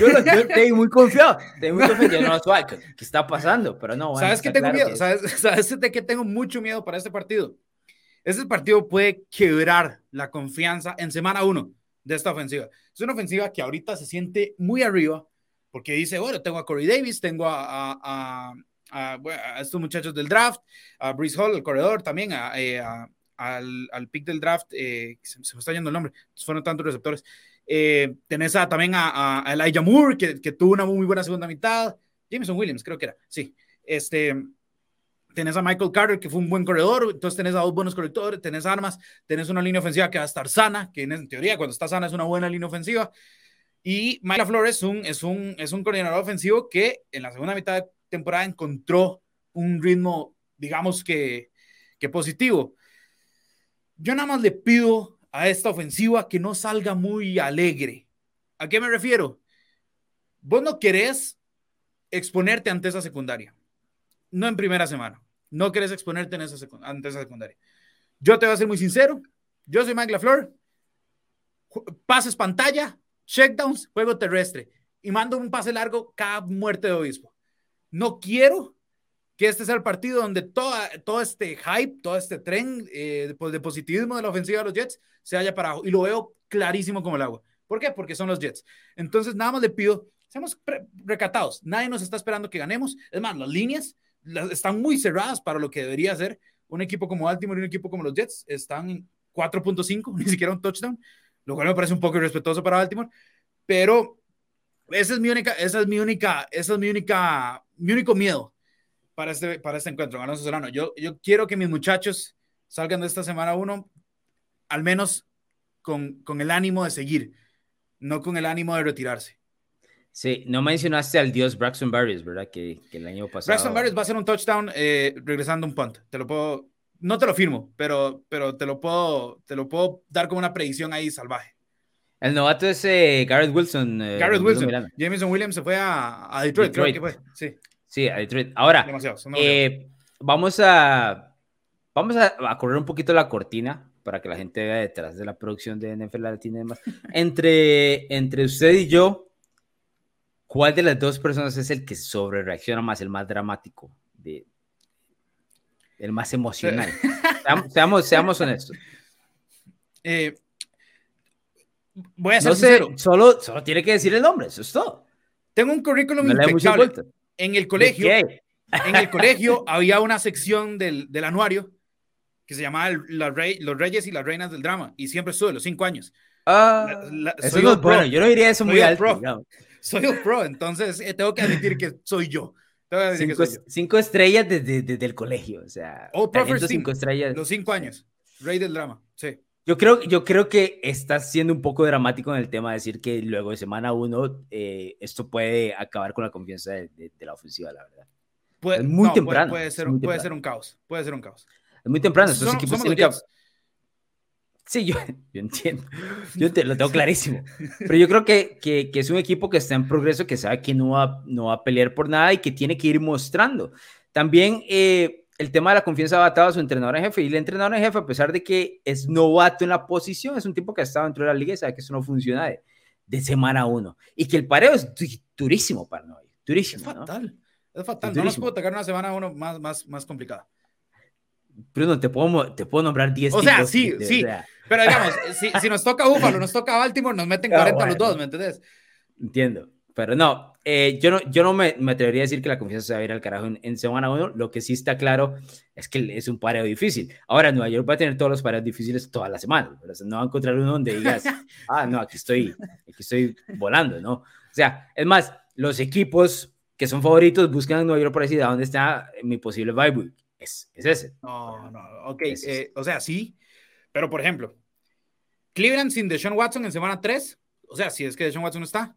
yo, estoy muy confiado, estoy muy confiado. no, ¿qué, ¿qué está pasando? Pero no, ¿Sabes qué tengo miedo? ¿Sabes, de qué tengo mucho miedo para este partido? Este partido puede quebrar la confianza en semana uno de esta ofensiva. Es una ofensiva que ahorita se siente muy arriba porque dice, bueno, tengo a Corey Davis, tengo a, a, a, estos muchachos del draft, a Breeze Hall, el corredor también, eh, al, al, pick del draft, eh, se, me está yendo el nombre, fueron tantos receptores. Eh, tenés también a, Elijah Moore, que, que, tuvo una muy buena segunda mitad. Jameson Williams, creo que era, sí. Este, tenés a Michael Carter, que fue un buen corredor, entonces tenés a dos buenos corredores, tenés armas, tenés una línea ofensiva que va a estar sana, que en teoría cuando está sana es una buena línea ofensiva. Y Michael Flores es un, es, un, es un coordinador ofensivo que en la segunda mitad de temporada encontró un ritmo, digamos que, que positivo. Yo nada más le pido a esta ofensiva que no salga muy alegre. ¿A qué me refiero? Vos no querés exponerte ante esa secundaria. No en primera semana. No querés exponerte en esa ante esa secundaria. Yo te voy a ser muy sincero. Yo soy Mike LaFleur. Pases pantalla, checkdowns, juego terrestre. Y mando un pase largo cada muerte de obispo. No quiero que este sea el partido donde toda, todo este hype, todo este tren eh, de, positivismo de la ofensiva de los Jets se haya para abajo. Y lo veo clarísimo como el agua. ¿Por qué? Porque son los Jets. Entonces, nada más le pido, seamos recatados. Nadie nos está esperando que ganemos. Es más, las líneas están muy cerradas para lo que debería ser un equipo como Baltimore y un equipo como los Jets. Están en 4.5, *laughs* ni siquiera un touchdown, lo cual me parece un poco irrespetuoso para Baltimore. Pero esa es mi única, esa es mi única, esa es mi única, mi único miedo para este, para este encuentro, Alonso Solano. Yo, yo quiero que mis muchachos salgan de esta semana uno, al menos con, con el ánimo de seguir, no con el ánimo de retirarse. Sí, no mencionaste al dios Braxton Barrios, ¿verdad? Que, que, el año pasado. Braxton Barrios va a hacer un touchdown eh, regresando un punt. Te lo puedo, no te lo firmo, pero, pero te lo puedo, te lo puedo dar como una predicción ahí salvaje. El novato es eh, Garrett Wilson. Eh, Garrett Wilson. Jameson Williams se fue a, a Detroit, creo que fue. Sí. Sí, a Detroit. Ahora, eh, vamos a vamos a, correr un poquito la cortina para que la gente vea detrás de la producción de NFL Latina y demás. entre, entre usted y yo, ¿cuál de las dos personas es el que sobre reacciona más, el más dramático, de, el más emocional? *laughs* seamos, seamos, honestos. Eh, voy a ser no sincero. solo, solo tiene que decir el nombre, eso es todo. Tengo un currículum impecable. En el colegio, en el *laughs* colegio había una sección del, del anuario que se llamaba los Reyes y las Reinas del Drama y siempre estuve los cinco años. Ah, soy bueno, yo no diría eso muy alto. Soy un pro, entonces eh, tengo que admitir que soy yo. Cinco, estrellas desde, desde, el colegio, o sea, oh, cinco estrellas. Los cinco años, Rey del Drama, sí. Yo creo, yo creo que estás siendo un poco dramático en el tema de decir que luego de semana uno eh, esto puede acabar con la confianza de, la ofensiva, la verdad. Puede, es muy temprano. Puede, ser, puede ser un caos. Puede ser un caos. Es muy temprano. Estos equipos tienen que... Sí, yo, *laughs* yo, entiendo. Yo te, lo tengo clarísimo. *laughs* Pero yo creo que, que, que, es un equipo que está en progreso, que sabe que no va, no va a pelear por nada y que tiene que ir mostrando. También eh, el tema de la confianza va atado a su entrenador en jefe. Y el entrenador en jefe, a pesar de que es novato en la posición, es un tipo que ha estado dentro de la liga y sabe que eso no funciona de, semana uno. Y que el pareo es durísimo para Nueva Durísimo. Es fatal. Es fatal. no nos puedo atacar una semana uno más, más, más complicada. Bruno, te puedo, te puedo nombrar 10 O sea, sí, sí. Pero digamos, si, si, nos toca Búfalo, nos toca Baltimore, nos meten 40 ah, los dos, ¿me entendés? Entiendo. Pero no, eh, yo no, yo no me, me, atrevería a decir que la confianza se va a ir al carajo en, semana 1. Lo que sí está claro es que es un pareo difícil. Ahora, Nueva York va a tener todos los pareos difíciles toda la semana. Pero no va a encontrar uno donde digas, *laughs* ah, no, aquí estoy, aquí estoy volando, ¿no? O sea, es más, los equipos que son favoritos buscan en Nueva York para decir, ¿a dónde está mi posible bye Es, es ese. No, no, ok. Eh, o sea, sí. Pero, por ejemplo, Cleveland sin Deshaun Watson en semana 3. O sea, si es que Deshaun Watson está,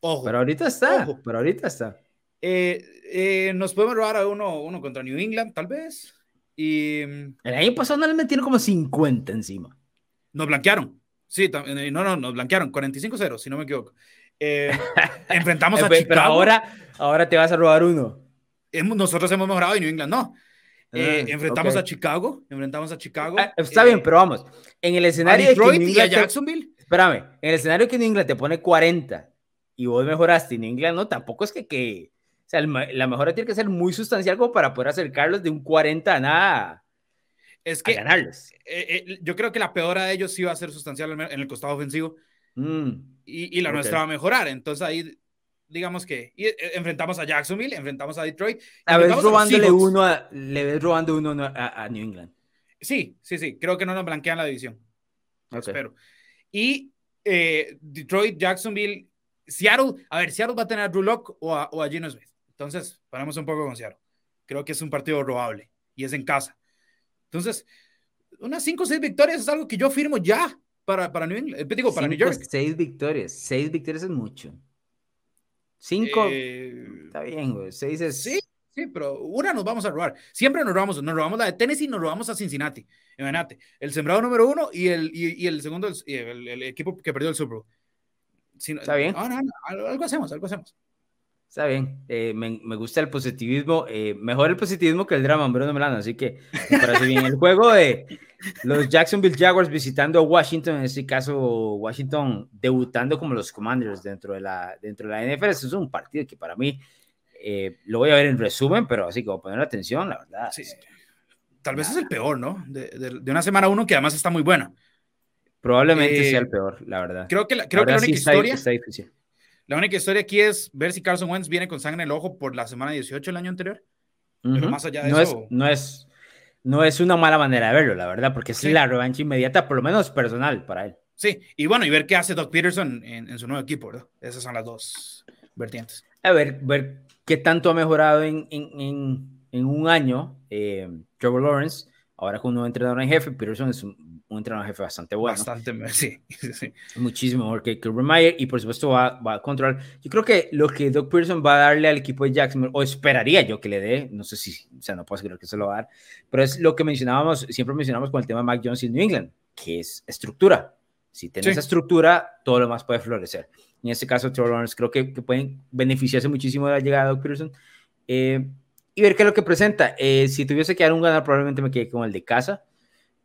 Ojo. Pero ahorita está. Pero ahorita está. Eh, eh, nos podemos robar a uno, uno contra New England, tal vez. Y. El año pasado no le metieron como 50 encima. Nos blanquearon. Sí, eh, no, no, nos blanquearon. 45-0, si no me equivoco. *laughs* enfrentamos a Chicago. Pero ahora, ahora te vas a robar uno. Nosotros hemos mejorado y New England no. Ah, enfrentamos a Chicago. Enfrentamos a Chicago. Ah, está bien, pero vamos. En el escenario a Detroit y a Jacksonville espérame, en el escenario que New England te pone 40 y vos mejoraste y New England no, tampoco es que, que o sea, la mejora tiene que ser muy sustancial como para poder acercarlos de un 40 a nada. Es que ganarles. Eh, eh, yo creo que la peor de ellos sí va a ser sustancial en el costado ofensivo mm, y, y, la nuestra va a mejorar. Entonces ahí digamos que y, eh, enfrentamos a Jacksonville, enfrentamos a Detroit. A ver, robándole uno a, le ves robando uno a, a, New England. Sí, sí, sí, creo que no nos blanquean la división. Espero. Y eh, Detroit, Jacksonville, Seattle, a ver, Seattle va a tener a Drew Locke o a, o a Gino Smith. Entonces, paramos un poco con Seattle. Creo que es un partido robable y es en casa. Entonces, unas 5 o 6 victorias es algo que yo firmo ya para, para New England, eh, digo, para New York. 6 victorias, 6 victorias es mucho. Cinco. Eh, está bien, güey. Seis es. Sí, sí, pero una nos vamos a robar. Siempre nos robamos. Nos robamos la de Tennessee, nos robamos a Cincinnati. Imagínate. El sembrado número uno y el, y, el segundo, el, el, equipo que perdió el Super Bowl. está bien. No, no, no, algo hacemos, algo hacemos. Está bien, eh, me, me, gusta el positivismo, eh, mejor el positivismo que el drama, Bruno Melano, así que me parece bien. El juego de los Jacksonville Jaguars visitando a Washington, en este caso Washington debutando como los Commanders dentro de la, dentro de la NFL, eso es un partido que para mí eh, lo voy a ver en resumen, pero así como poner atención, la verdad. Sí. Tal vez es el peor, ¿no? De, de, una semana uno que además está muy buena. Probablemente sea el peor, la verdad. Creo que la, creo que la única historia... Está difícil la única historia aquí es ver si Carson Wentz viene con sangre en el ojo por la semana 18 el año anterior. Pero más allá de no eso. Es, no, es, no es una mala manera de verlo, la verdad, porque es la revancha inmediata, por lo menos personal para él. Sí, y bueno, y ver qué hace Doc Peterson en, su nuevo equipo, ¿verdad? Esas son las dos vertientes. A ver, ver qué tanto ha mejorado en, en, en un año eh, Trevor Lawrence, ahora con un nuevo entrenador en jefe. Peterson es un un entrenador jefe bastante bueno. Bastante, *laughs* sí. sí. Muchísimo mejor que Kirby Meyer y por supuesto va, va, a controlar. Yo creo que lo que Doug Pearson va a darle al equipo de Jacksonville, o esperaría yo que le dé, no sé si, o sea, no puedo asegurar que se lo va a dar, pero es lo que mencionábamos, siempre mencionamos con el tema de Mac Jones y New England, que es estructura. Si tienes esa estructura, todo lo más puede florecer. En este caso, Trevor Lawrence creo que, que, pueden beneficiarse muchísimo de la llegada de Doug Pearson. Eh, y ver qué es lo que presenta. Eh, si tuviese que dar un ganar, probablemente me quede con el de casa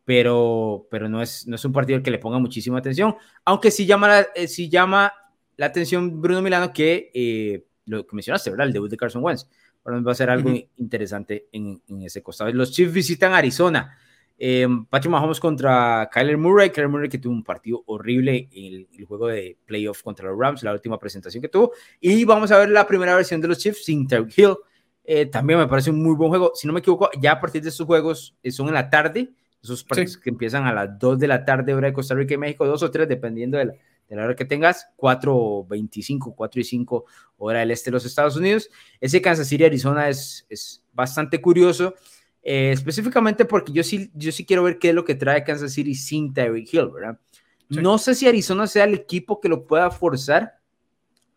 pero, pero no, es, no es un partido que le ponga muchísima atención, aunque sí llama la, eh, llama la atención Bruno Milano que eh, lo que mencionaste, ¿verdad? El debut de Carson Wentz. Para va a ser algo interesante en, en, ese costado. Los Chiefs visitan Arizona. Eh, Patrick Mahomes contra Kyler Murray. Kyler Murray que tuvo un partido horrible en el, el, juego de playoff contra los Rams, la última presentación que tuvo. Y vamos a ver la primera versión de los Chiefs sin Hill. Eh, también me parece un muy buen juego. Si no me equivoco, ya a partir de estos juegos son en la tarde esos partidos que empiezan a las 2 de la tarde, hora de Costa Rica y México, 2 o 3, dependiendo de la, hora que tengas, 4 25, 4 y 5 hora del este de los Estados Unidos. Ese Kansas City, Arizona es, es bastante curioso, eh, específicamente porque yo sí, yo sí quiero ver qué es lo que trae Kansas City sin Tyreek Hill, ¿verdad? No sé si Arizona sea el equipo que lo pueda forzar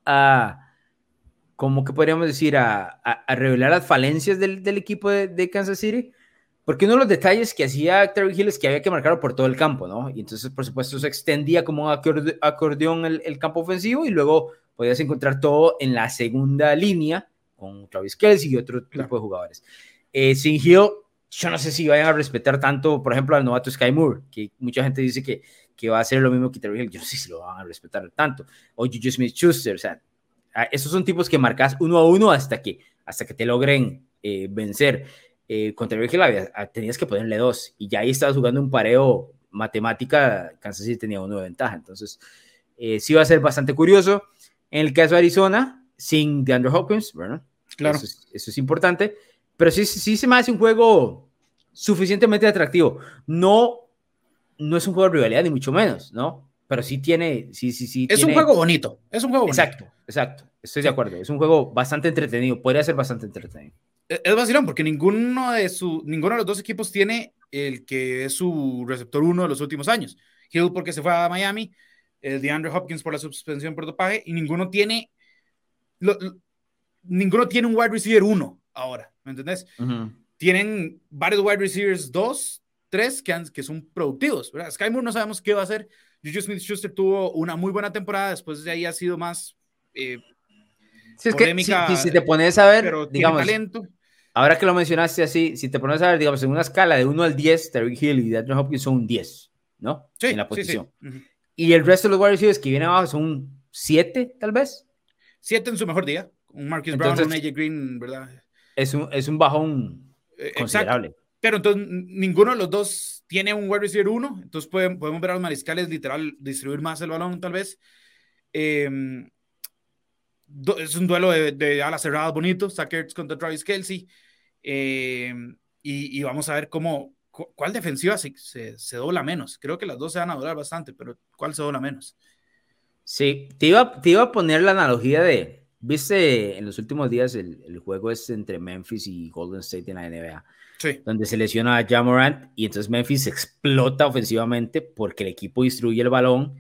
a, como que podríamos decir, a, a, revelar las falencias del, del equipo de, de Kansas City porque uno de los detalles que hacía Terry Hill es que había que marcarlo por todo el campo, ¿no? Y entonces, por supuesto, se extendía como un acordeón el, el campo ofensivo y luego podías encontrar todo en la segunda línea con Travis Kelsey y otro tipo de jugadores. Eh, sin Hill, yo no sé si vayan a respetar tanto, por ejemplo, al novato Sky Moore, que mucha gente dice que, que va a hacer lo mismo que Terry Hill. Yo no sé si lo van a respetar tanto. O Juju Smith Schuster, o sea, esos son tipos que marcas uno a uno hasta que, hasta que te logren eh, vencer eh, contra el ah, tenías que ponerle dos y ya ahí estabas jugando un pareo matemática, Kansas City tenía uno de ventaja, entonces eh, sí va a ser bastante curioso. En el caso de Arizona, sin DeAndre Hopkins, ¿verdad? Claro. Eso es, importante, pero sí, sí se me hace un juego suficientemente atractivo. No, no es un juego de rivalidad, ni mucho menos, ¿no? Pero sí tiene, sí, sí, sí. Es un juego bonito, es un juego bonito. Exacto, exacto, estoy de acuerdo. Es un juego bastante entretenido, podría ser bastante entretenido. Es vacilón porque ninguno de, su, ninguno de los dos equipos tiene el que es su receptor uno de los últimos años. Hill porque se fue a Miami, el de Andrew Hopkins por la suspensión por dopaje, y ninguno tiene, ninguno tiene un wide receiver uno ahora, ¿me entendés? Tienen varios wide receivers dos, tres que, que son productivos. ¿verdad? Sky Moore no sabemos qué va a hacer. Juju Smith Schuster tuvo una muy buena temporada, después de ahí ha sido más. Eh, si es que si, si, te pones a ver, digamos, talento. Ahora que lo mencionaste así, si te pones a ver, digamos, en una escala de 1 al 10, Terry Hill y Andrew Hopkins son un 10, ¿no? Sí, en la posición. Y el resto de los wide receivers que vienen abajo son siete, tal vez. Siete en su mejor día. Un Marcus Brown, un AJ Green, ¿verdad? Es un, es un bajón eh, considerable. Pero entonces ninguno de los dos tiene un wide receiver uno, entonces podemos, podemos ver a los mariscales literal distribuir más el balón tal vez. Em, es un duelo de, de alas cerradas bonito, Sackers contra Travis Kelsey. Em, y, y, vamos a ver cómo, cuál defensiva se, se, dobla menos. Creo que las dos se van a doblar bastante, pero ¿cuál se dobla menos? Sí, te iba, te iba a poner la analogía de, viste en los últimos días el, el juego es entre Memphis y Golden State en la NBA donde se lesiona a Jamorant y entonces Memphis explota ofensivamente porque el equipo distribuye el balón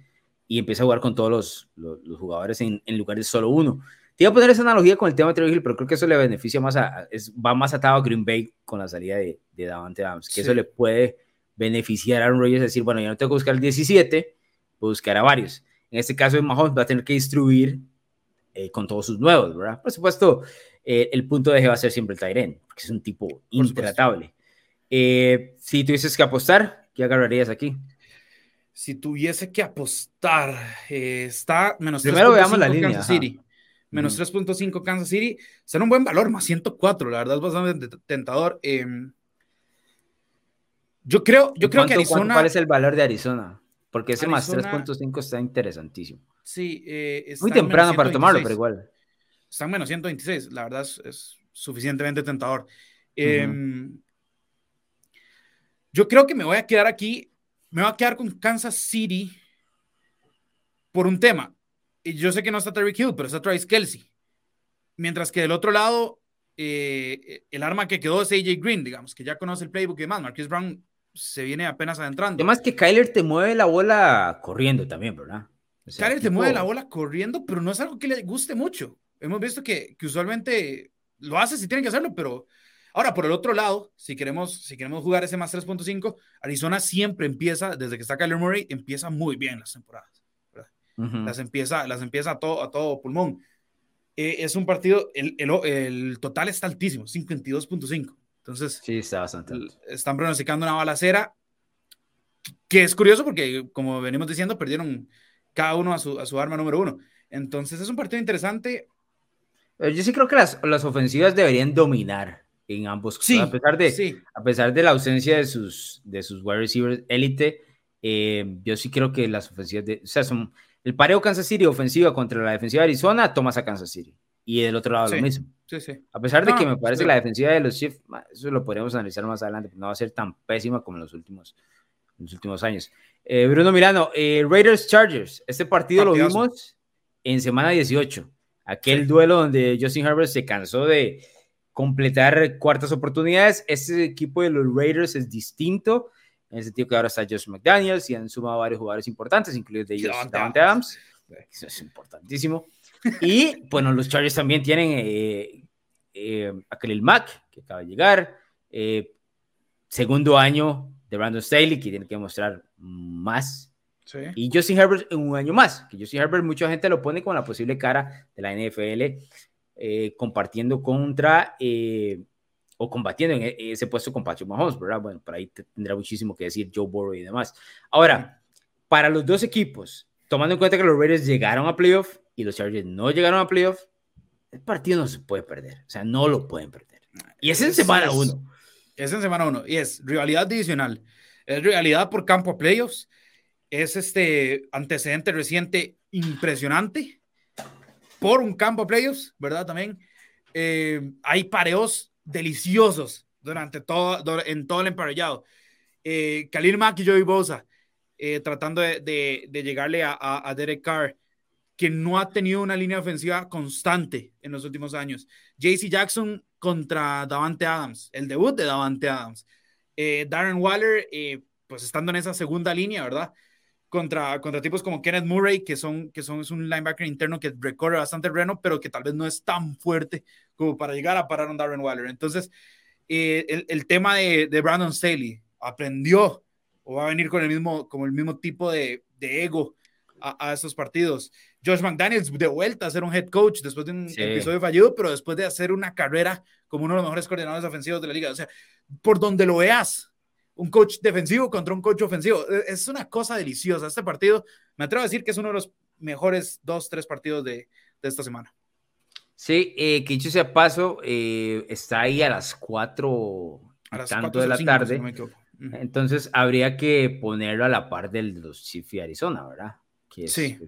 y empieza a jugar con todos los, los, jugadores en, en, lugar de solo uno. Te iba a poner esa analogía con el tema de Trevor Hill, pero creo que eso le beneficia más a, es, va más atado a Green Bay con la salida de, de Davante Adams, que eso le puede beneficiar a Aaron Rodgers, decir, bueno, ya no tengo que buscar el 17, voy a buscar a varios. En este caso, Mahomes va a tener que distribuir eh, con todos sus nuevos, ¿verdad? Por supuesto, eh, el punto de eje va a ser siempre el Tyren, porque es un tipo intratable. Eh, si tuvieses que apostar, ¿qué agarrarías aquí? Si tuviese que apostar, está menos Primero veamos la línea. City. Menos 3.5 Kansas City. Será un buen valor, más 104. La verdad es bastante tentador. Em, yo creo, yo creo que Arizona. ¿Cuál es el valor de Arizona? Porque ese más 3.5 está interesantísimo. Sí, muy temprano para tomarlo, pero igual. Están menos 126, la verdad es, suficientemente tentador. Em, yo creo que me voy a quedar aquí, me voy a quedar con Kansas City por un tema. Y yo sé que no está Terry Hill, pero está Travis Kelsey. Mientras que del otro lado, eh, el arma que quedó es AJ Green, digamos, que ya conoce el playbook y demás. Marquis Brown se viene apenas adentrando. Además que Kyler te mueve la bola corriendo también, ¿verdad? Kyler te mueve la bola corriendo, pero no es algo que le guste mucho. Hemos visto que, que usualmente lo hace si tienen que hacerlo, pero ahora por el otro lado, si queremos, si queremos jugar ese más 3.5, Arizona siempre empieza, desde que está Kyler Murray, empieza muy bien las temporadas. Las empieza, las empieza a todo, a todo pulmón. Eh, es un partido, el, el, el, total está altísimo, 52.5. Entonces, sí, está bastante están pronosticando una balacera que es curioso porque, como venimos diciendo, perdieron cada uno a su, a su arma número uno. Entonces, es un partido interesante. Eh, yo sí creo que las, las ofensivas deberían dominar en ambos. Sí, a pesar de, a pesar de la ausencia de sus, de sus wide receivers élite, eh, yo sí creo que las ofensivas, de, o sea, son el pareo Kansas City ofensiva contra la defensiva de Arizona, tomas a Kansas City. Y del otro lado lo mismo. Sí, sí. A pesar de que me parece la defensiva de los Chiefs, eso lo podríamos analizar más adelante, no va a ser tan pésima como en los últimos, en los últimos años. Eh, Bruno Milano, Raiders Chargers, este partido lo vimos en semana 18. Aquel duelo donde Justin Herbert se cansó de completar cuartas oportunidades. Este equipo de los Raiders es distinto, en el sentido que ahora está Josh McDaniels y han sumado varios jugadores importantes, incluidos de ellos Davante Adams. Eso es importantísimo. Y bueno, los Chargers también tienen eh, eh, a Khalil Mack, que acaba de llegar. Eh, segundo año de Brandon Staley, que tiene que mostrar más y Justin Herbert en un año más, que Justin Herbert mucha gente lo pone como la posible cara de la NFL, eh, compartiendo contra eh, o combatiendo en e, ese puesto con Patrick Mahomes, ¿verdad? Bueno, por ahí tendrá muchísimo que decir Joe Burrow y demás. Ahora, para los dos equipos, tomando en cuenta que los Raiders llegaron a playoff y los Chargers no llegaron a playoff, el partido no se puede perder, o sea, no lo pueden perder. Y es en semana uno. Es en semana uno, y es rivalidad divisional, es rivalidad por campo a playoffs es este antecedente reciente impresionante por un campo de playoffs, ¿verdad? También eh, hay pareos deliciosos durante todo, en todo el emparellado. Eh, Khalil Mack y Joey Bosa eh, tratando de, llegarle a, Derek Carr, que no ha tenido una línea ofensiva constante en los últimos años. JC Jackson contra Davante Adams, el debut de Davante Adams. Eh, Darren Waller, pues estando en esa segunda línea, ¿verdad? Contra, contra tipos como Kenneth Murray, que, son, que son, es un linebacker interno que recorre bastante reno, pero que tal vez no es tan fuerte como para llegar a parar a un Darren Waller. Entonces, eh, el, el, tema de, de, Brandon Staley aprendió o va a venir con el mismo, como el mismo tipo de, de ego a, a, estos partidos. Josh McDaniels de vuelta a ser un head coach después de un episodio fallido, pero después de hacer una carrera como uno de los mejores coordinadores ofensivos de la liga. O sea, por donde lo veas, un coach defensivo contra un coach ofensivo. E, es una cosa deliciosa. Este partido, me atrevo a decir que es uno de los mejores dos, tres partidos de, de esta semana. Sí, eh, que dicho sea paso, eh, está ahí a las 4 a las tanto de la tarde. Entonces habría que ponerlo a la par del de los Chiefs y Arizona, ¿verdad? Que es, sí.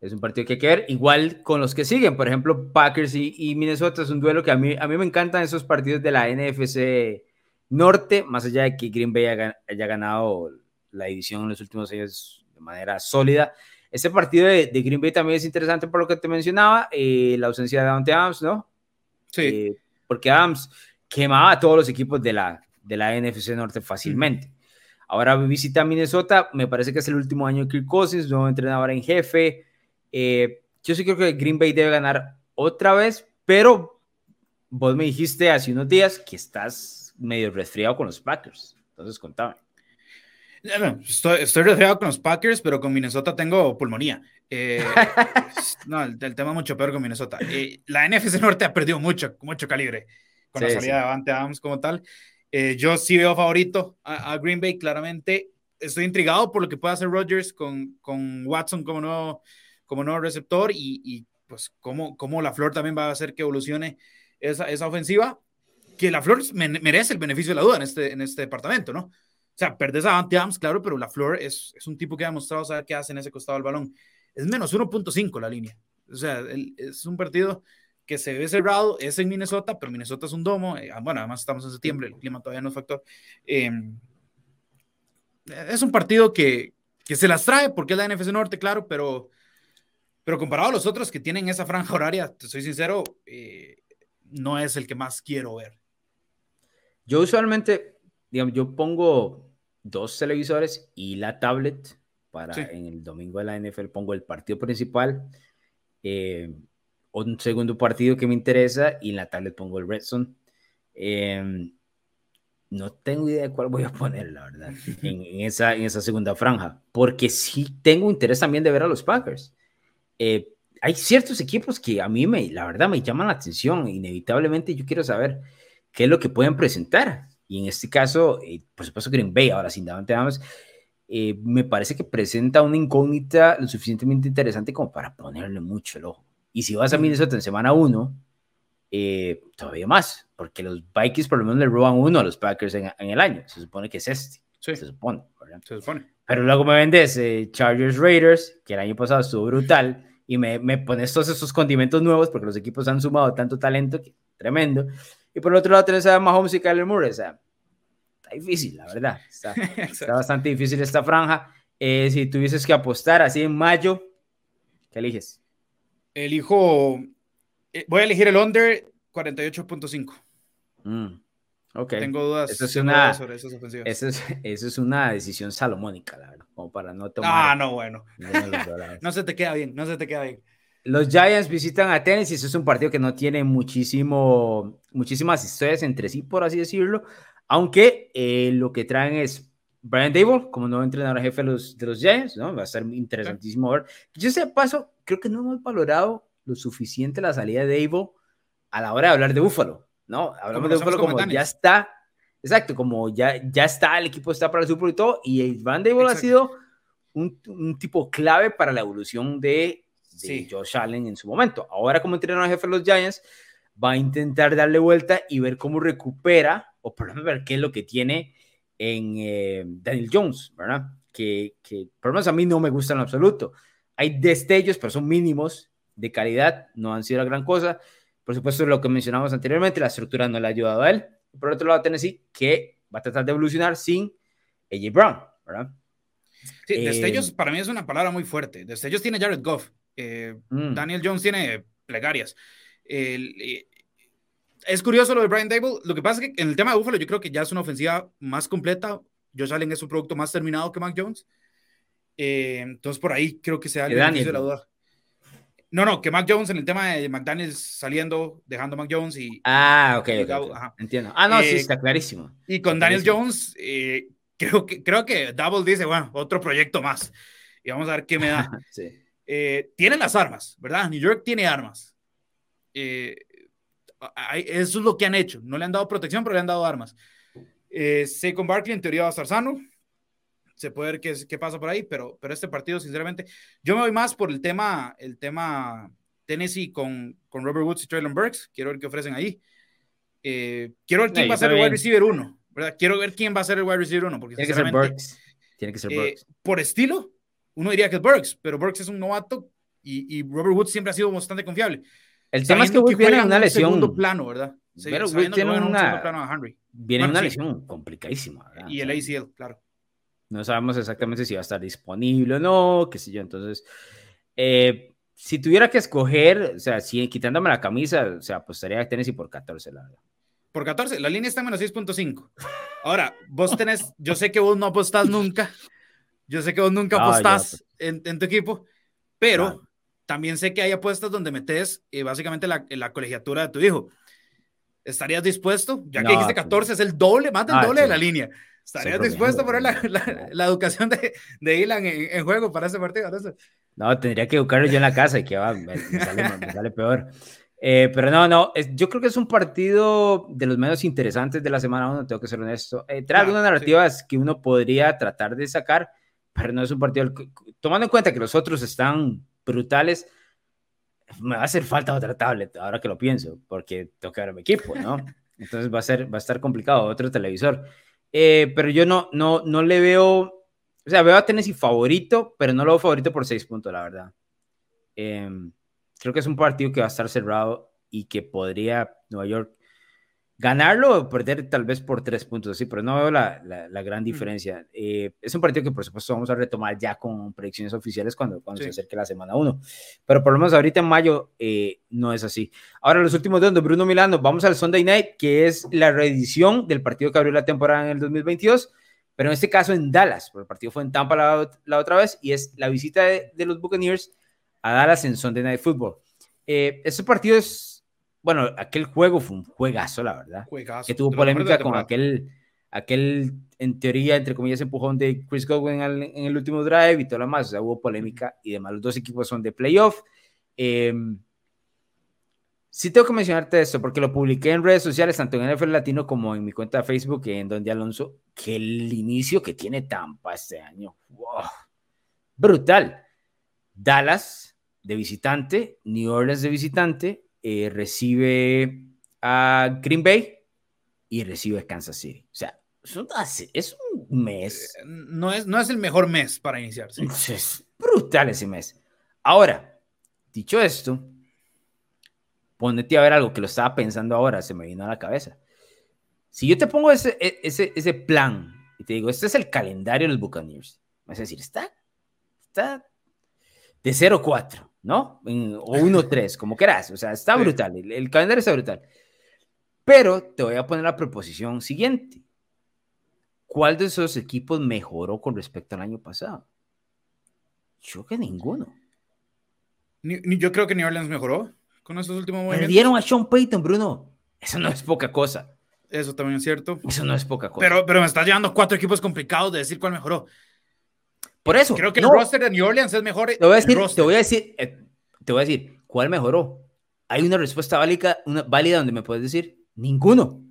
Es, un partido que hay que ver. Igual con los que siguen, por ejemplo, Packers y, y, Minnesota es un duelo que a mí, a mí me encantan esos partidos de la NFC Norte, más allá de que Green Bay haya, haya ganado la división en los últimos años de manera sólida. Ese partido de, Green Bay también es interesante por lo que te mencionaba, eh, la ausencia de Dante Adams, ¿no? Sí. Eh, porque Adams quemaba a todos los equipos de la, de la NFC Norte fácilmente. Ahora visita Minnesota, me parece que es el último año de Kirk Cousins, nuevo entrenador en jefe. Eh, yo sí creo que Green Bay debe ganar otra vez, pero vos me dijiste hace unos días que estás medio resfriado con los Packers. Entonces, contame. Estoy, estoy resfriado con los Packers, pero con Minnesota tengo pulmonía. Eh, *laughs* no, el, tema es mucho peor con Minnesota. Eh, la NFC Norte ha perdido mucho, mucho calibre con la salida de Avante Adams como tal. Eh, yo sí veo favorito a, Green Bay, claramente. Estoy intrigado por lo que puede hacer Rodgers con, con Watson como nuevo, como nuevo receptor y, y pues cómo, cómo la Flor también va a hacer que evolucione esa, esa ofensiva, que la Flor merece el beneficio de la duda en este, en este departamento, ¿no? O sea, perdes a Ante Adams, claro, pero la Flor es, un tipo que ha demostrado saber qué hace en ese costado del balón. Es menos 1.5 la línea. O sea, es un partido que se ve cerrado, es en Minnesota, pero Minnesota es un domo. Eh, bueno, además estamos en septiembre, el clima todavía no es factor. Em, es un partido que, que se las trae porque es la NFC Norte, claro, pero, pero comparado a los otros que tienen esa franja horaria, te soy sincero, eh, no es el que más quiero ver. Yo usualmente digamos, yo pongo dos televisores y la tablet para en el domingo de la NFL pongo el partido principal, eh, un segundo partido que me interesa y en la tablet pongo el Red Zone. Em, no tengo idea de cuál voy a poner, la verdad, *laughs* en, esa, en esa segunda franja, porque sí tengo interés también de ver a los Packers. Eh, hay ciertos equipos que a mí, me, la verdad, me llaman la atención. Inevitablemente yo quiero saber qué es lo que pueden presentar. Y en este caso, eh, por supuesto, Green Bay, ahora sin Davante Adams, eh, me parece que presenta una incógnita lo suficientemente interesante como para ponerle mucho el ojo. Y si vas a Minnesota en semana 1, eh, todavía más, porque los Vikings por lo menos le roban uno a los Packers en, el año. Se supone que es este. Se supone. Se supone. Pero luego me vendes Chargers Raiders, que el año pasado estuvo brutal, y me, me pones todos esos condimentos nuevos, porque los equipos han sumado tanto talento, que, tremendo. Y por el otro lado tenés a Mahomes y Kyler Murray. O sea, está difícil, la verdad. *laughs* Está, bastante difícil esta franja. Eh, si tuvieses que apostar así en mayo, ¿qué eliges? Elijo, eh, voy a elegir el under 48.5. Mm, ok. Tengo dudas, eso es una, sobre esas ofensivas. Eso es, *laughs* eso es, una decisión salomónica, la verdad, como para no tomar. Ah, no, bueno. *laughs* no se te queda bien, no se te queda bien. Los Giants visitan a Tennessee, eso es un partido que no tiene muchísimo, muchísimas historias entre sí, por así decirlo, aunque eh, lo que traen es Brian Dable como nuevo entrenador jefe de los, de los Giants, ¿no? Va a ser interesantísimo ver. Yo sé, paso, creo que no hemos valorado lo suficiente la salida de Dable a la hora de hablar de Búfalo, ¿no? Hablamos de Búfalo como ya está, exacto, como ya, ya está, el equipo está para el Super y todo, y Brian Dable ha sido un, un tipo clave para la evolución de de Josh Allen en su momento. Ahora como entrenador jefe de los Giants, va a intentar darle vuelta y ver cómo recupera, o por lo menos ver qué es lo que tiene en eh, Daniel Jones, ¿verdad? Que, que por lo menos a mí no me gusta en absoluto. Hay destellos, pero son mínimos de calidad, no han sido la gran cosa. Por supuesto, lo que mencionamos anteriormente, la estructura no le ha ayudado a él. Por otro lado, Tennessee, que va a tratar de evolucionar sin AJ Brown, ¿verdad? Sí, destellos eh, para mí es una palabra muy fuerte. Destellos tiene Jared Goff. Eh, mm. Daniel Jones tiene plegarias. Eh, es curioso lo de Brian Dable. Lo que pasa es que en el tema de Buffalo yo creo que ya es una ofensiva más completa. Josh Allen es un producto más terminado que Mac Jones. Eh, entonces por ahí creo que se da el de la duda. No, no, que Mac Jones en el tema de McDaniels saliendo, dejando a Mac Jones y... Ah, ok, entiendo. Ah, no, sí, está clarísimo. Y con Daniel Jones, creo, que, creo que Double dice, bueno, otro proyecto más. Y vamos a ver qué me da. *laughs* sí. Eh, tienen las armas, ¿verdad? New York tiene armas. Eh, eso es lo que han hecho. No le han dado protección, pero le han dado armas. Eh, Saquon Barkley en teoría va a estar sano. Se puede ver qué, qué pasa por ahí, pero, pero este partido, sinceramente, yo me voy más por el tema, el tema Tennessee con, con Robert Woods y Traylon Burks. Quiero ver qué ofrecen ahí. Eh, quiero ver quién va a ser el wide receiver 1. Quiero ver quién va a ser el wide receiver 1. Porque Tiene que ser Burks. Tiene que ser eh, Burks. por estilo, uno diría que es Burks, pero Burks es un novato y, y Robert Woods siempre ha sido bastante confiable. El tema es que Woods viene en una lesión. segundo plano, ¿verdad? Pero Woods tiene una, plano a Henry. Viene una lesión complicadísima. ¿verdad? Y el ACL, claro. No sabemos exactamente si va a estar disponible o no, qué sé yo. Entonces, eh, si tuviera que escoger, o sea, si quitándome la camisa, o sea, apostaría a Tennessee por 14, la verdad. Por 14, la línea está en menos 6.5. Ahora, vos tenés, yo sé que vos no apostás nunca, yo sé que vos nunca apostás en, en, tu equipo, pero también sé que hay apuestas donde metes eh, básicamente la, la, colegiatura de tu hijo. ¿Estarías dispuesto? Ya que dijiste 14, es el doble, más del doble de la línea. ¿Estarías dispuesto a poner la, la, educación de, de Ilan en, en, juego para ese partido? ¿no? No, tendría que educarlo yo en la casa y que va, me, sale, me sale, peor. Eh, pero no, no, es, yo creo que es un partido de los menos interesantes de la semana 1, tengo que ser honesto. Eh, trae algunas narrativas sí. que uno podría tratar de sacar, pero no es un partido. Tomando en cuenta que los otros están brutales, me va a hacer falta otra tablet, ahora que lo pienso, porque tengo que ver mi equipo, ¿no? *laughs* Entonces va a, ser, va a estar complicado, otro televisor. Eh, pero yo no, no, no le veo o sea, veo a Tennessee favorito, pero no lo veo favorito por seis puntos, la verdad. Eh, creo que es un partido que va a estar cerrado y que podría Nueva York ganarlo o perder tal vez por tres puntos, sí, pero no veo la, la, la gran diferencia. Eh, es un partido que por supuesto vamos a retomar ya con predicciones oficiales cuando, cuando sí. se acerque la semana 1, pero por lo menos ahorita en mayo eh, no es así. Ahora los últimos dos Bruno Milano, vamos al Sunday Night, que es la reedición del partido que abrió la temporada en el 2022 pero en este caso en Dallas, porque el partido fue en Tampa la, la otra vez, y es la visita de, de, los Buccaneers a Dallas en Sunday Night Football. Eh, ese partido es, bueno, aquel juego fue un juegazo, la verdad, juegazo, que tuvo polémica con aquel, aquel, en teoría, entre comillas, empujón de Chris Godwin al, en el último drive y todo lo demás, o sea, hubo polémica y demás. Los dos equipos son de playoff. Eh, Sí tengo que mencionarte esto porque lo publiqué en redes sociales, tanto en NFL Latino como en mi cuenta de Facebook, en donde Alonso, que el inicio que tiene Tampa este año, wow, brutal. Dallas de visitante, New Orleans de visitante, eh, recibe a Green Bay y recibe a Kansas City. O sea, es un mes. No es, no es el mejor mes para iniciarse. Es brutal ese mes. Ahora, dicho esto, ponete a ver algo que lo estaba pensando ahora, se me vino a la cabeza. Si yo te pongo ese, e, ese, ese plan y te digo, este es el calendario de los Buccaneers, vas a decir, está, está de 0-4, ¿no? En, o *laughs* 1-3, como quieras, o sea, está brutal, el, el, calendario está brutal. Pero te voy a poner la proposición siguiente. ¿Cuál de esos equipos mejoró con respecto al año pasado? Yo que ninguno. Ni, yo creo que New Orleans mejoró con estos últimos movimientos. Perdieron a Sean Payton, Bruno. Eso no es poca cosa. Eso también es cierto. Eso no es poca cosa. Pero, pero me estás llevando cuatro equipos complicados de decir cuál mejoró. Por eso. Creo que no. el roster de New Orleans es mejor. Te voy a decir, te voy a decir, eh, te voy a decir, ¿cuál mejoró? Hay una respuesta válida, una, válida donde me puedes decir, ninguno.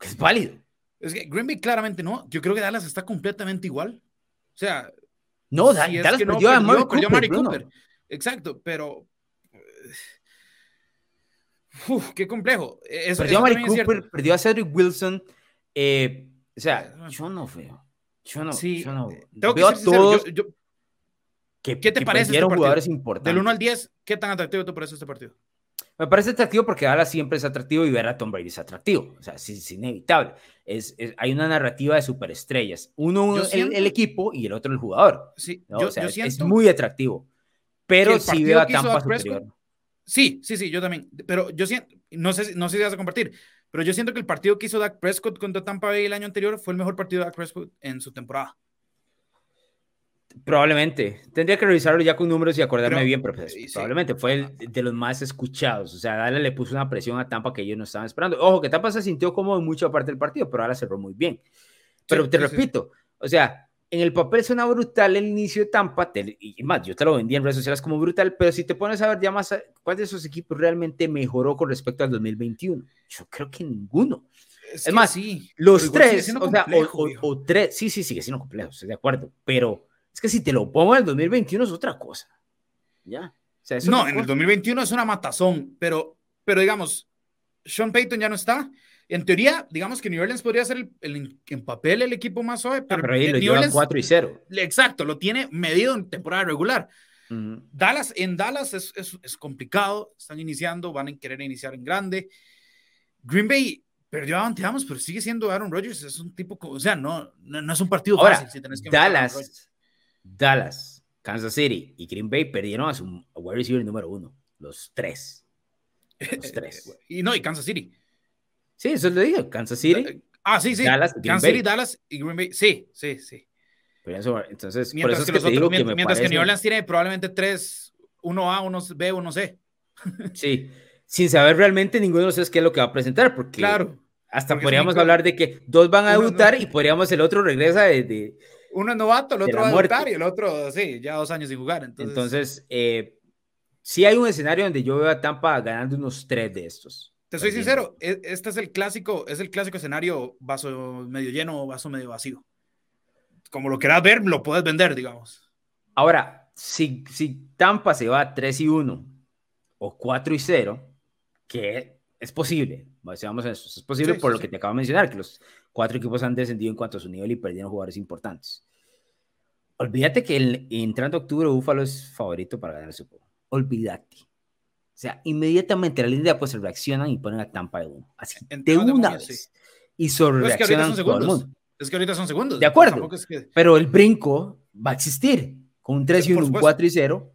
Es válido. Es que Green Bay claramente no. Yo creo que Dallas está completamente igual. O sea. No, si Dallas perdió, no, a Mari Cooper, perdió a Mari Cooper. Exacto, pero Uf, qué complejo. Eso, perdió a Mari Cooper, perdió a Cedric Wilson. Eh, o sea, yo no veo. Yo no, sí, yo no tengo veo que ser sincero, yo, yo, que, ¿Qué te que parece este jugadores importantes. Del 1 al 10, ¿qué tan atractivo te parece este partido? Me parece atractivo porque Dallas siempre es atractivo y ver a Tom Brady es atractivo. O sea, es, es inevitable. Es, es, hay una narrativa de superestrellas. Uno siento, el, el, equipo y el otro el jugador. Sí, ¿no? yo, o sea, yo es muy atractivo. Pero sí veo a Tampa superior. Sí, sí, sí, yo también. Pero yo siento, no sé, no sé si vas a compartir, pero yo siento que el partido que hizo Dak Prescott contra Tampa Bay el año anterior fue el mejor partido de Dak Prescott en su temporada. Probablemente. Tendría que revisarlo ya con números y acordarme pero, bien, pero pues, sí, probablemente fue el de los más escuchados. O sea, Dale le puso una presión a Tampa que ellos no estaban esperando. Ojo, que Tampa se sintió cómodo en mucha parte del partido, pero ahora cerró muy bien. Pero sí, te repito, o sea, en el papel suena brutal el inicio de Tampa, y más, yo te lo vendí en redes sociales como brutal, pero si te pones a ver ya más, ¿cuál de esos equipos realmente mejoró con respecto al 2021? Yo creo que ninguno. Es, más, sí, los tres, o sea, o, tres, sí, sí, sigue siendo complejo, estoy de acuerdo, pero es que si te lo pongo en el 2021 es otra cosa. Ya. no, en el 2021 es una matazón, pero, pero digamos, Sean Payton ya no está, en teoría, digamos que New Orleans podría ser el, en papel el equipo más suave, pero, pero ahí lo llevan 4 y 0. Exacto, lo tiene medido en temporada regular. Dallas, en Dallas es, es, es, complicado, están iniciando, van a querer iniciar en grande. Green Bay perdió a pero sigue siendo Aaron Rodgers, es un tipo, o sea, no, no, es un partido fácil si tenés que Dallas, Dallas, Kansas City y Green Bay perdieron a su wide receiver número uno, los tres. Los *laughs* tres. y no, y Kansas City. Sí, eso lo dije, Kansas City. Ah, sí, sí. Dallas, Kansas City, Dallas y Green Bay. Sí, sí, sí. entonces, mientras que, mientras, que New Orleans tiene probablemente tres, uno A, uno B, uno C. *laughs* Sí, sin saber realmente ninguno de nosotros qué es lo que va a presentar, porque claro, hasta podríamos hablar de que dos van a debutar y podríamos el otro regresa de, uno es novato, el otro va a debutar y el otro, sí, ya dos años sin jugar. Entonces, entonces eh, sí hay un escenario donde yo veo a Tampa ganando unos tres de estos. Te soy sincero, e, este es el clásico, es el clásico escenario vaso medio lleno o vaso medio vacío. Como lo quieras ver, lo puedes vender, digamos. Ahora, si, si Tampa se va 3 y 1 o 4 y 0, que es posible, vamos a eso, es posible por lo que te acabo de mencionar, que los cuatro equipos han descendido en cuanto a su nivel y perdieron jugadores importantes. Olvídate que el, entrando octubre Búfalo es favorito para ganar el Super Bowl. Olvídate. O sea, inmediatamente la línea pues reaccionan y ponen a Tampa de uno. Así, de una vez. Y sobre reaccionan es todo el mundo. Es que ahorita son segundos. De acuerdo. Pero el brinco va a existir. Con un 3 y 1, un 4 y 0,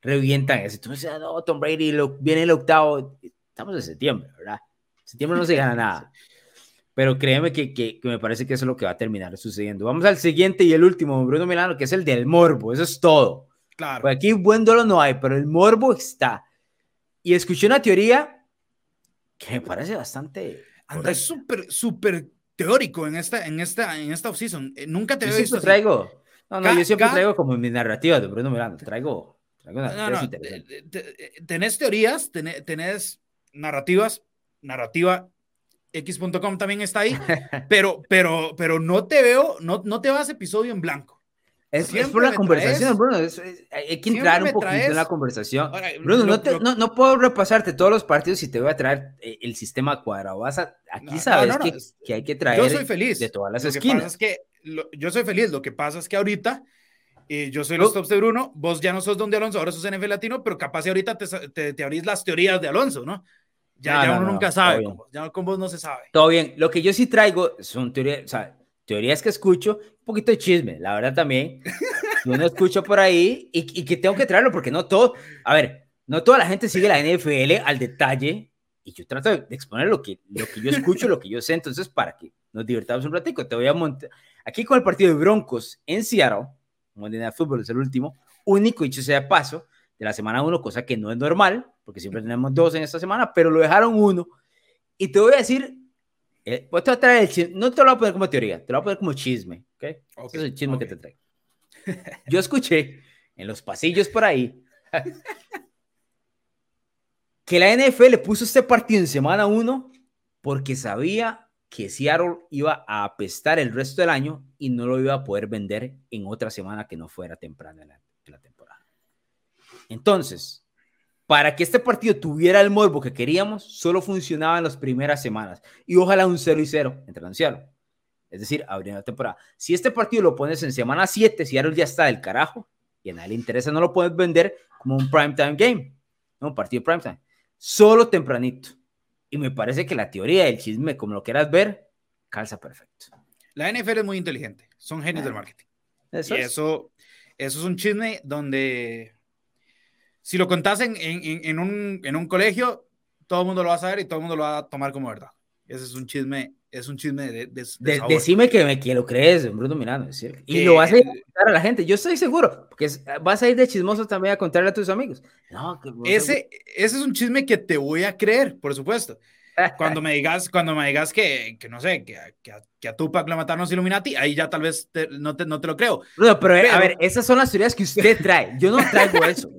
revientan eso. Entonces, ah, no, Tom Brady lo, viene el octavo. Estamos en septiembre, ¿verdad? En septiembre no se gana nada. *laughs* Pero créeme que, que, me parece que eso es lo que va a terminar sucediendo. Vamos al siguiente y el último, Bruno Milano, que es el del morbo. Eso es todo. Claro. Pues aquí buen dolo no hay, pero el morbo está. Y escuché una teoría que me parece bastante. es súper, súper teórico en esta, en esta, en esta offseason. Eh, nunca te he visto. traigo. No, no, yo siempre traigo como mi narrativa de Bruno Miranda. Traigo. traigo no, no, tenés teorías, tenés, narrativas, narrativa x.com también está ahí, *laughs* pero, pero, pero no te veo, no, no te vas episodio en blanco. Es, por la conversación, Bruno. hay que entrar un poquito en la conversación. Bruno, no, no, puedo repasarte todos los partidos y te voy a traer eh, el sistema cuadrado. Aquí sabes que, que, hay que traer yo soy feliz. de todas las esquinas. Que que yo soy feliz. Lo que pasa es que ahorita eh, yo soy los tops de Bruno, vos ya no sos Don de Alonso, ahora sos NFL Latino, pero capaz ahorita te, te, te, abrís las teorías de Alonso, ¿no? Ya, ya uno nunca sabe. ya con vos no se sabe. Todo bien. Lo que yo sí traigo son teorías, o sea, teorías que escucho, un poquito de chisme, la verdad también. *laughs* Yo no escucho por ahí y, y, que tengo que traerlo porque no todo, a ver, no toda la gente sigue la NFL al detalle y yo trato de exponer lo que, lo que yo escucho, lo que yo sé, entonces para que nos divertamos un ratico, te voy a montar aquí con el partido de Broncos en Seattle, Monday Night Football es el último, único dicho sea de paso de la semana 1, cosa que no es normal, porque siempre tenemos dos en esta semana, pero lo dejaron uno. Y te voy a decir eh, pues te traer el no te lo voy a poner como teoría, te lo voy a poner como chisme, ¿ok? Ese es el chisme que te traigo. *laughs* Yo escuché en los pasillos por ahí *laughs* que la NFL puso este partido en semana 1 porque sabía que Seattle iba a apestar el resto del año y no lo iba a poder vender en otra semana que no fuera temprana en la temporada. Entonces, para que este partido tuviera el morbo que queríamos, solo funcionaba en las primeras semanas. Y ojalá un 0 y 0 entre anunciarlo. Es decir, abriendo la temporada. Si este partido lo pones en semana 7, si ahora ya está del carajo, y a nadie le interesa, no lo puedes vender como un primetime game, ¿no? un partido primetime. Solo tempranito. Y me parece que la teoría del chisme, como lo quieras ver, calza perfecto. La NFL es muy inteligente, son genios del marketing. Eso y eso, eso es un chisme donde si lo contás en, en, un, en, un, colegio, todo el mundo lo va a saber y todo el mundo lo va a tomar como verdad. Ese es un chisme, es un chisme de, de, Decime que, me, que lo crees, Bruno Miranda. Y lo vas a contar a la gente. Yo estoy seguro, porque vas a ir de chismoso también a contarle a tus amigos. No, ese, ese es un chisme que te voy a creer, por supuesto. Cuando me digas, cuando me digas que, que no sé, que, que, a, que, a, Tupac lo mataron los Illuminati, ahí ya tal vez te, no, te, no, te, lo creo. No, pero, pero, a ver, esas son las teorías que usted trae. Yo no traigo eso.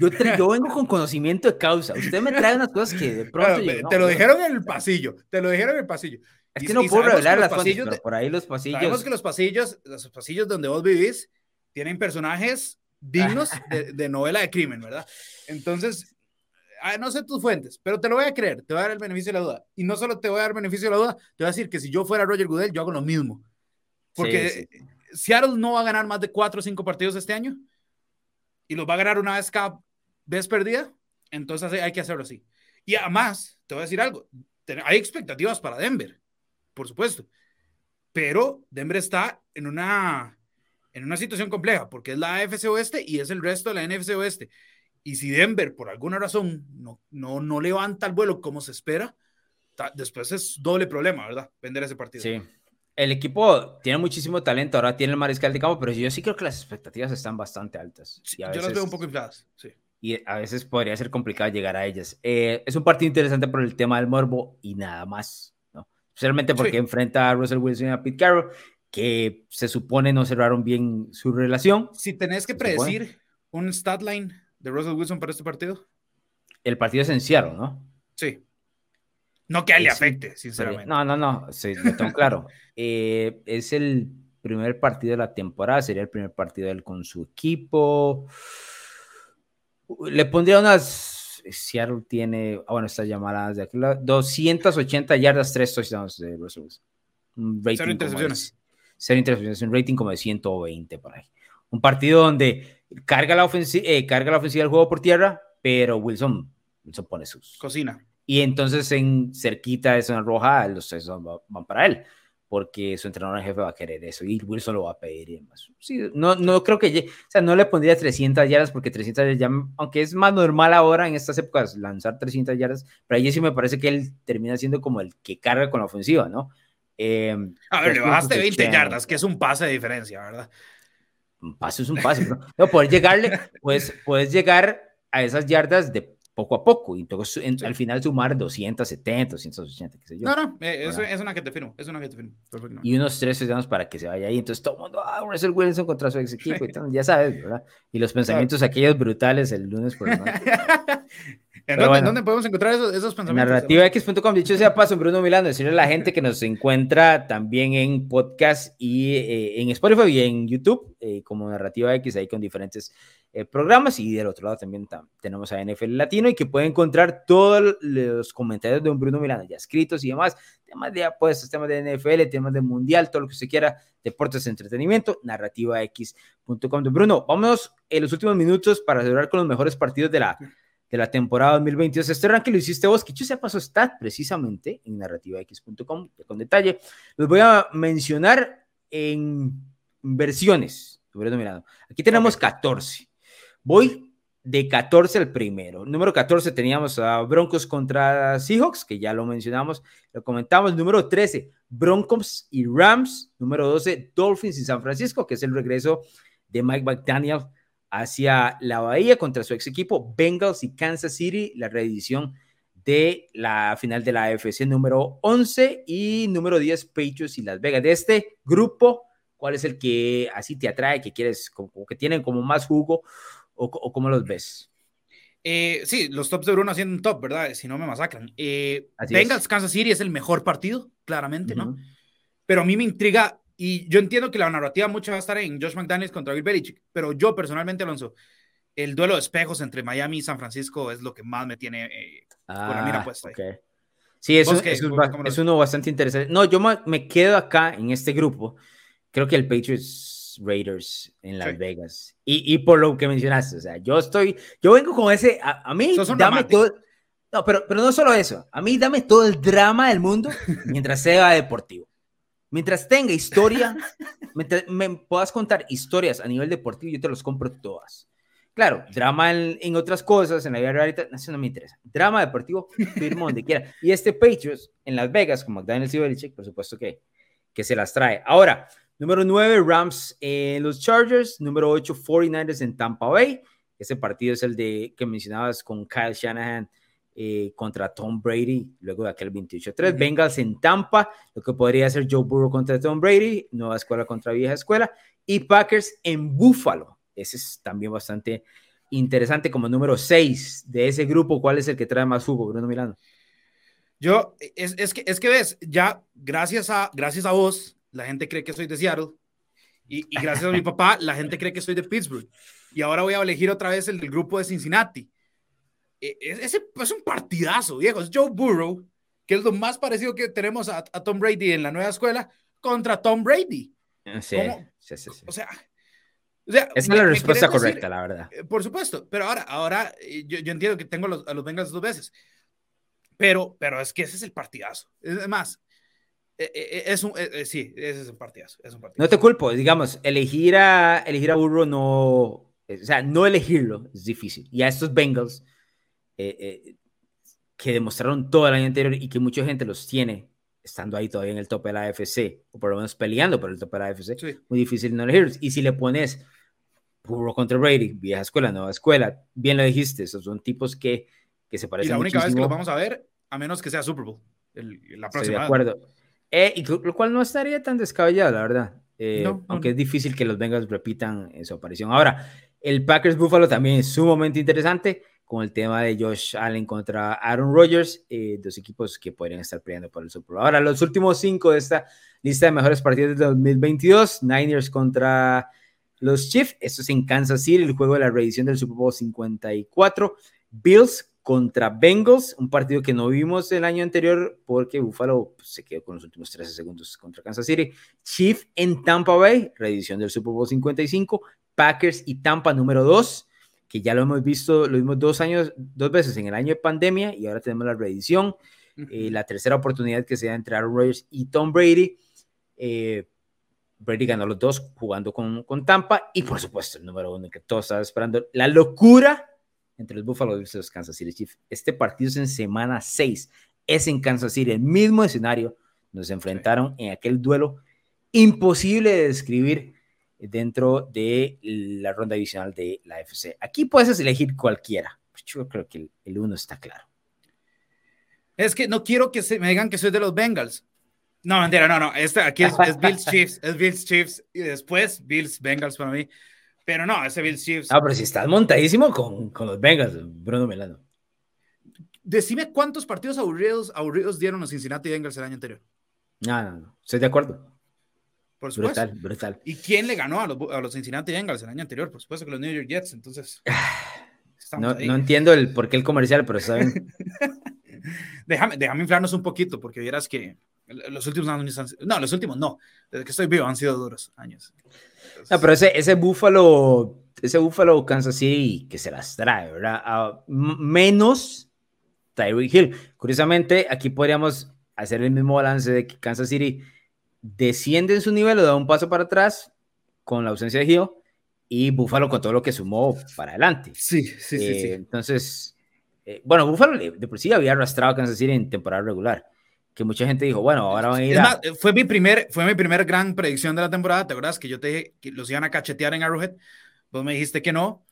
Yo, yo *laughs* vengo con conocimiento de causa. Usted me trae unas cosas que de pronto. Yo, te lo dijeron en el pasillo. Te lo dijeron en el pasillo. Es que y, no puedo revelar las pasillos, fuentes, por ahí los pasillos. Sabemos que los pasillos, los pasillos donde vos vivís, tienen personajes dignos de, de novela de crimen, ¿verdad? Entonces, no sé tus fuentes, pero te lo voy a creer, te voy a dar el beneficio de la duda. Y no solo te voy a dar el beneficio de la duda, te voy a decir que si yo fuera Roger Goodell, yo hago lo mismo. Porque sí, sí. Seattle no va a ganar más de cuatro o cinco partidos este año y los va a ganar una vez cada vez perdida, entonces hay que hacerlo así. Y además, te voy a decir algo, hay expectativas para Denver, por supuesto, pero Denver está en una, en una situación compleja porque es la AFC Oeste y es el resto de la NFC Oeste. Y si Denver, por alguna razón, no, no, no levanta el vuelo como se espera, después es doble problema, ¿verdad? Vender ese partido. Sí. El equipo tiene muchísimo talento, ahora tiene el mariscal de campo, pero yo sí creo que las expectativas están bastante altas. Sí, veces, yo las veo un poco infladas, sí. Y a veces podría ser complicado llegar a ellas. Eh, es un partido interesante por el tema del morbo y nada más, ¿no? Especialmente porque sí. enfrenta a Russell Wilson y a Pete Carroll, que se supone no cerraron bien su relación. Si tenés que predecir supone. un stat line de Russell Wilson para este partido? El partido es en Seattle, ¿no? Sí. No que a él le afecte, sinceramente. No, no, no, sí, lo tengo claro. *laughs* eh, es el primer partido de la temporada, sería el primer partido de él con su equipo. Le pondría unas. Seattle tiene, ah, bueno, estas llamadas de aquí, 280 yardas, 3 touchdowns de Russell Wilson. Un rating cero intercepciones. Cero intercepciones, un rating como de 120 por ahí. Un partido donde carga la, ofensiva, eh, carga la ofensiva del juego por tierra, pero Wilson, Wilson pone sus. Cocina. Y entonces en cerquita de zona roja, los tres van para él, porque su entrenador en jefe va a querer eso y Wilson lo va a pedir y demás. Sí, no, no creo que, o sea, no le pondría 300 yardas porque 300 yardas, ya, aunque es más normal ahora en estas épocas lanzar 300 yardas, pero allí sí me parece que él termina siendo como el que carga con la ofensiva, ¿no? Eh, a ver, le bajaste 20 yardas, que es un pase de diferencia, ¿verdad? Un paso es un paso, ¿no? no poder llegarle, pues puedes llegar a esas yardas de poco a poco y entonces en, sí. al final sumar 270, 280, qué sé yo. No, no, eh, eso, es una que te firmo, es una que te firmo. Perfecto. Y unos tres segundos para que se vaya ahí, entonces todo el mundo, ah, Russell Wilson contra su ex equipo y *laughs* tal, ya sabes, ¿verdad? Y los pensamientos claro. aquellos brutales el lunes por la noche. *laughs* ¿En dónde, bueno, ¿dónde, podemos encontrar esos, esos pensamientos? Narrativax.com, dicho sea paso, Bruno Milano, decirle a la gente que nos encuentra también en podcast y eh, en Spotify y en YouTube, eh, como Narrativa X, ahí con diferentes eh, programas. Y del otro lado también tenemos a NFL Latino y que puede encontrar todos los comentarios de un Bruno Milano ya escritos y demás, temas de apuestas, temas de NFL, temas de Mundial, todo lo que usted quiera, deportes, entretenimiento, narrativax.com. Bruno, vámonos en los últimos minutos para celebrar con los mejores partidos de la de la temporada 2022. Este ranking lo hiciste vos, que yo se pasó stat precisamente en narrativax.com con detalle. Los voy a mencionar en versiones. Aquí tenemos okay. 14. Voy de 14 al primero. Número 14 teníamos a Broncos contra Seahawks, que ya lo mencionamos, lo comentamos. Número 13, Broncos y Rams. Número 12, Dolphins y San Francisco, que es el regreso de Mike McDaniel hacia la Bahía contra su ex equipo Bengals y Kansas City, la reedición de la final de la AFC número 11 y número 10 Patriots y Las Vegas. De este grupo, ¿cuál es el que así te atrae, que quieres, como, que tienen como más jugo o, o cómo los ves? Eh, sí, los tops de Bruno haciendo un top, ¿verdad? Si no me masacran. Eh, Bengals, es. Kansas City es el mejor partido, claramente, uh -huh. ¿no? Pero a mí me intriga y yo entiendo que la narrativa mucho va a estar en Josh McDaniels contra Bill Belichick, pero yo personalmente, Alonso, el duelo de espejos entre Miami y San Francisco es lo que más me tiene eh, ah, con la mira puesta. Okay. Sí, eso, qué, eso es, es, uno bastante interesante. No, yo me quedo acá en este grupo. Creo que el Patriots Raiders en Las sí. Vegas. Y, y, por lo que mencionaste, o sea, yo estoy, yo vengo con ese, a, a mí, dame todo. No, pero, pero no solo eso, a mí dame todo el drama del mundo mientras sea deportivo. Mientras tenga historia, *laughs* mientras me puedas contar historias a nivel deportivo, yo te los compro todas. Claro, drama en, en otras cosas, en la vida real, eso no me interesa. Drama deportivo, firmo donde quiera. *laughs* Y este Patriots en Las Vegas, como Daniel Belichick, por supuesto que, que se las trae. Ahora, número 9, Rams en los Chargers. Número 8, 49ers en Tampa Bay. Ese partido es el de que mencionabas con Kyle Shanahan eh, contra Tom Brady, luego de aquel 28-3. Bengals en Tampa, lo que podría ser Joe Burrow contra Tom Brady, nueva escuela contra vieja escuela. Y Packers en Buffalo. Ese es también bastante interesante como número 6 de ese grupo. ¿Cuál es el que trae más jugo, Bruno Milano? Yo, es, es, que, es que ves, ya gracias a, gracias a vos, la gente cree que soy de Seattle. Y, y gracias a mi *laughs* papá, la gente cree que soy de Pittsburgh. Y ahora voy a elegir otra vez el del grupo de Cincinnati. E, e, ese es un partidazo, viejo. Es Joe Burrow, que es lo más parecido que tenemos a, Tom Brady en la nueva escuela, contra Tom Brady. Sí, sí, sí, O sea, esa es la respuesta correcta, la verdad. Eh, por supuesto, pero ahora, ahora eh, yo, yo entiendo que tengo a los Bengals dos veces, pero, pero es que ese es el partidazo. Es más, eh, es un, sí, ese es un partidazo, es un partidazo. No te culpo, digamos, elegir a, elegir a Burrow no, o sea, no elegirlo es difícil. Y a estos Bengals, que demostraron todo el año anterior y que mucha gente los tiene estando ahí todavía en el tope de la AFC, o por lo menos peleando por el tope de la AFC, muy difícil no elegirlos. Y si le pones Burro contra Brady, vieja escuela, nueva escuela. Bien lo dijiste, esos son tipos que, que se parecen. Y la única vez que los vamos a ver, a menos que sea Super Bowl, la próxima. Estoy de acuerdo. Eh, y lo cual no estaría tan descabellado, la verdad. Eh, aunque es difícil que los Bengals repitan su aparición. Ahora, el Packers Buffalo también es sumamente interesante con el tema de Josh Allen contra Aaron Rodgers, eh, dos equipos que podrían estar peleando por el Super Bowl. Ahora, los últimos cinco de esta lista de mejores partidos de 2022, Niners contra los Chiefs, esto es en Kansas City, el juego de la reedición del Super Bowl 54. Bills contra Bengals, un partido que no vimos el año anterior porque Buffalo pues, se quedó con los últimos 13 segundos contra Kansas City. Chiefs en Tampa Bay, reedición del Super Bowl 55. Packers y Tampa número 2, que ya lo hemos visto, lo vimos dos años, dos veces en el año de pandemia y ahora tenemos la reedición. Eh, la tercera oportunidad que se da entre Aaron Rodgers y Tom Brady. Eh, Brady ganó los dos jugando con, con Tampa y por supuesto el número uno que todos estaban esperando, la locura entre los Buffalo Bills y los Kansas City Chiefs. Este partido es en semana 6, es en Kansas City, el mismo escenario, nos enfrentaron en aquel duelo imposible de describir dentro de la ronda divisional de la FC. Aquí puedes elegir cualquiera, yo creo que el, el uno está claro. Es que no quiero que se me digan que soy de los Bengals. No, mentira, no, no. Este, aquí es, Bills *laughs* Chiefs, es Bills Chiefs y después Bills Bengals para mí. Pero no, ese Bills Chiefs. Ah, pero si estás montadísimo con, con los Bengals, Bruno Melano. Decime cuántos partidos aburridos, aburridos dieron los Cincinnati Bengals el año anterior. No, no, no. Estoy de acuerdo. Por supuesto. Brutal, brutal. ¿Y quién le ganó a los, a los Cincinnati Bengals el año anterior? Por supuesto que los New York Jets. Entonces. *sighs* No, no, entiendo el por qué el comercial, pero saben. *laughs* déjame, déjame inflarnos un poquito, porque vieras que los últimos años, no, los últimos no, desde que estoy vivo han sido duros años. no, pero ese, ese Búfalo, ese Búfalo Kansas City que se las trae, ¿verdad? menos Tyreek Hill. Curiosamente, aquí podríamos hacer el mismo balance de que Kansas City desciende en su nivel o da un paso para atrás con la ausencia de Hill y Búfalo con todo lo que sumó para adelante. Sí, sí, sí, sí. Eh, entonces, eh, bueno, Búfalo de por sí había arrastrado a Kansas City en temporada regular que mucha gente dijo, bueno, ahora van a ir a... fue mi primer, fue mi primer gran predicción de la temporada, ¿te acuerdas? Que yo te dije que los iban a cachetear en Arrowhead, vos me dijiste que no,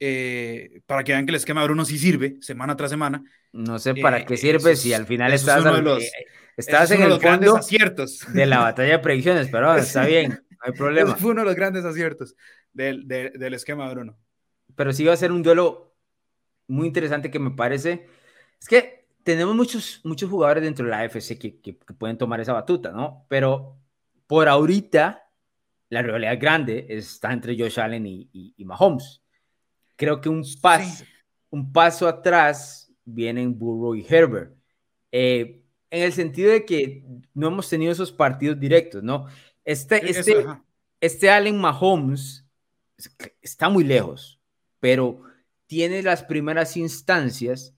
eh, para que vean que el esquema de Bruno sí sirve, semana tras semana. No sé para qué eh, sirve si al final estás, los, eh, estás en el fondo aciertos. de la batalla de predicciones, pero está *laughs* bien, no hay problema. fue uno de los grandes aciertos del, del esquema de Bruno. Pero sí va a ser un duelo muy interesante que me parece, es que tenemos muchos, muchos jugadores dentro de la AFC que, que, pueden tomar esa batuta, ¿no? Pero por ahorita, la rivalidad grande está entre Josh Allen y, y, Mahomes. Creo que un, paso un paso atrás vienen Burrow y Herbert. Eh, en el sentido de que no hemos tenido esos partidos directos, ¿no? Este, este, este Allen Mahomes está muy lejos, pero tiene las primeras instancias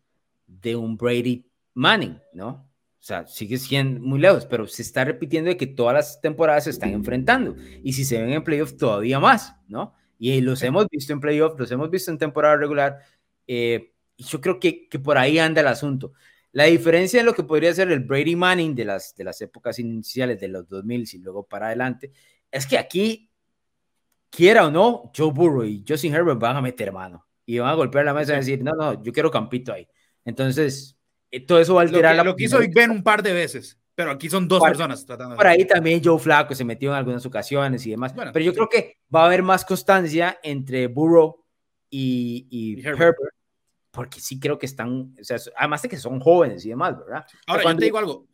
de un Brady Manning, ¿no? O sea, sigue siendo muy lejos, pero se está repitiendo de que todas las temporadas se están enfrentando. Y si se ven en playoff, todavía más, ¿no? Y los hemos visto en playoff, los hemos visto en temporada regular. Eh, y yo creo que, que por ahí anda el asunto. La diferencia en lo que podría ser el Brady Manning de las, de las épocas iniciales de los 2000 y luego para adelante, es que aquí, quiera o no, Joe Burrow y Justin Herbert van a meter mano y van a golpear la mesa y decir, no, no, yo quiero campito ahí Entonces, eh, todo eso va a alterar lo que, Lo que hizo Big Ben un par de veces, pero aquí son dos personas tratando. Por ahí también Joe Flaco se metió en algunas ocasiones y demás. pero yo creo que va a haber más constancia entre Burrow y, Herbert. porque sí creo que están, o sea, además de que son jóvenes y demás, ¿verdad? Ahora, yo te digo algo,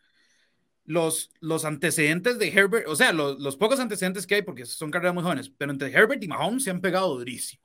los, los antecedentes de Herbert, o sea, los, los, pocos antecedentes que hay, porque son carreras muy jóvenes, pero entre Herbert y Mahomes se han pegado durísimo.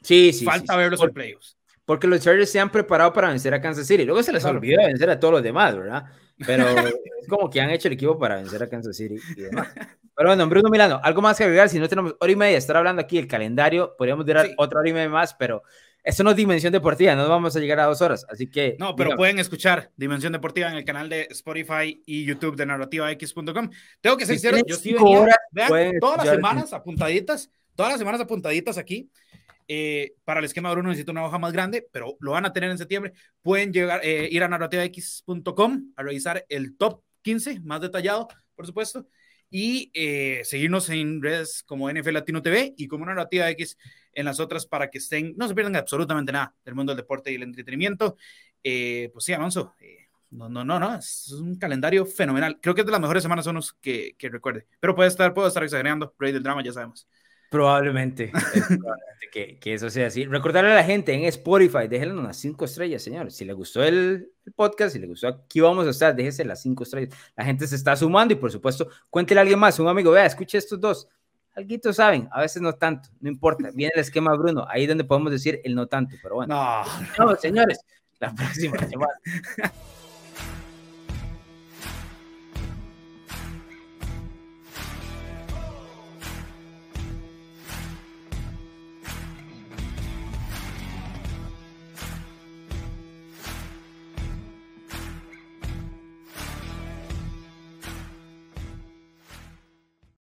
Sí, sí. Falta sí, verlos en playoffs. Porque los Chargers se han preparado para vencer a Kansas City. Luego se les olvidó vencer a todos los demás, ¿verdad? Pero es como que han hecho el equipo para vencer a Kansas City y demás. Pero bueno, Bruno Milano, algo más que agregar. Si no tenemos hora y media, estar hablando aquí el calendario, podríamos durar otra hora y media más, pero esto no es Dimensión Deportiva, no vamos a llegar a dos horas, así que... No, pero pueden escuchar Dimensión Deportiva en el canal de Spotify y YouTube de narrativax.com. Tengo que ser sincero, yo sí venía, vean, todas las semanas apuntaditas, todas las semanas apuntaditas aquí. Eh, para el esquema de Bruno necesito una hoja más grande, pero lo van a tener en septiembre. Pueden llegar, eh, ir a narrativax.com a revisar el top 15 más detallado, por supuesto, y eh, seguirnos en redes como NFL Latino TV y como Narrativa X en las otras para que estén, no se pierdan absolutamente nada del mundo del deporte y el entretenimiento. Eh, pues sí, Alonso, eh, no, no, no, no, es un calendario fenomenal. Creo que es de las mejores semanas son los que, que recuerde, pero puede estar, puedo estar exagerando, Rey del Drama, ya sabemos. Probablemente, que, que, eso sea así. Recordarle a la gente en Spotify, déjenle unas cinco estrellas, señores. Si le gustó el, el, podcast, si le gustó aquí vamos a estar, déjese las cinco estrellas. La gente se está sumando y por supuesto, cuéntele a alguien más, un amigo, vea, escuche estos dos. Alguito saben, a veces no tanto, no importa. *laughs* Viene el esquema Bruno, ahí donde podemos decir el no tanto, pero bueno. No, no señores, la próxima semana. *laughs*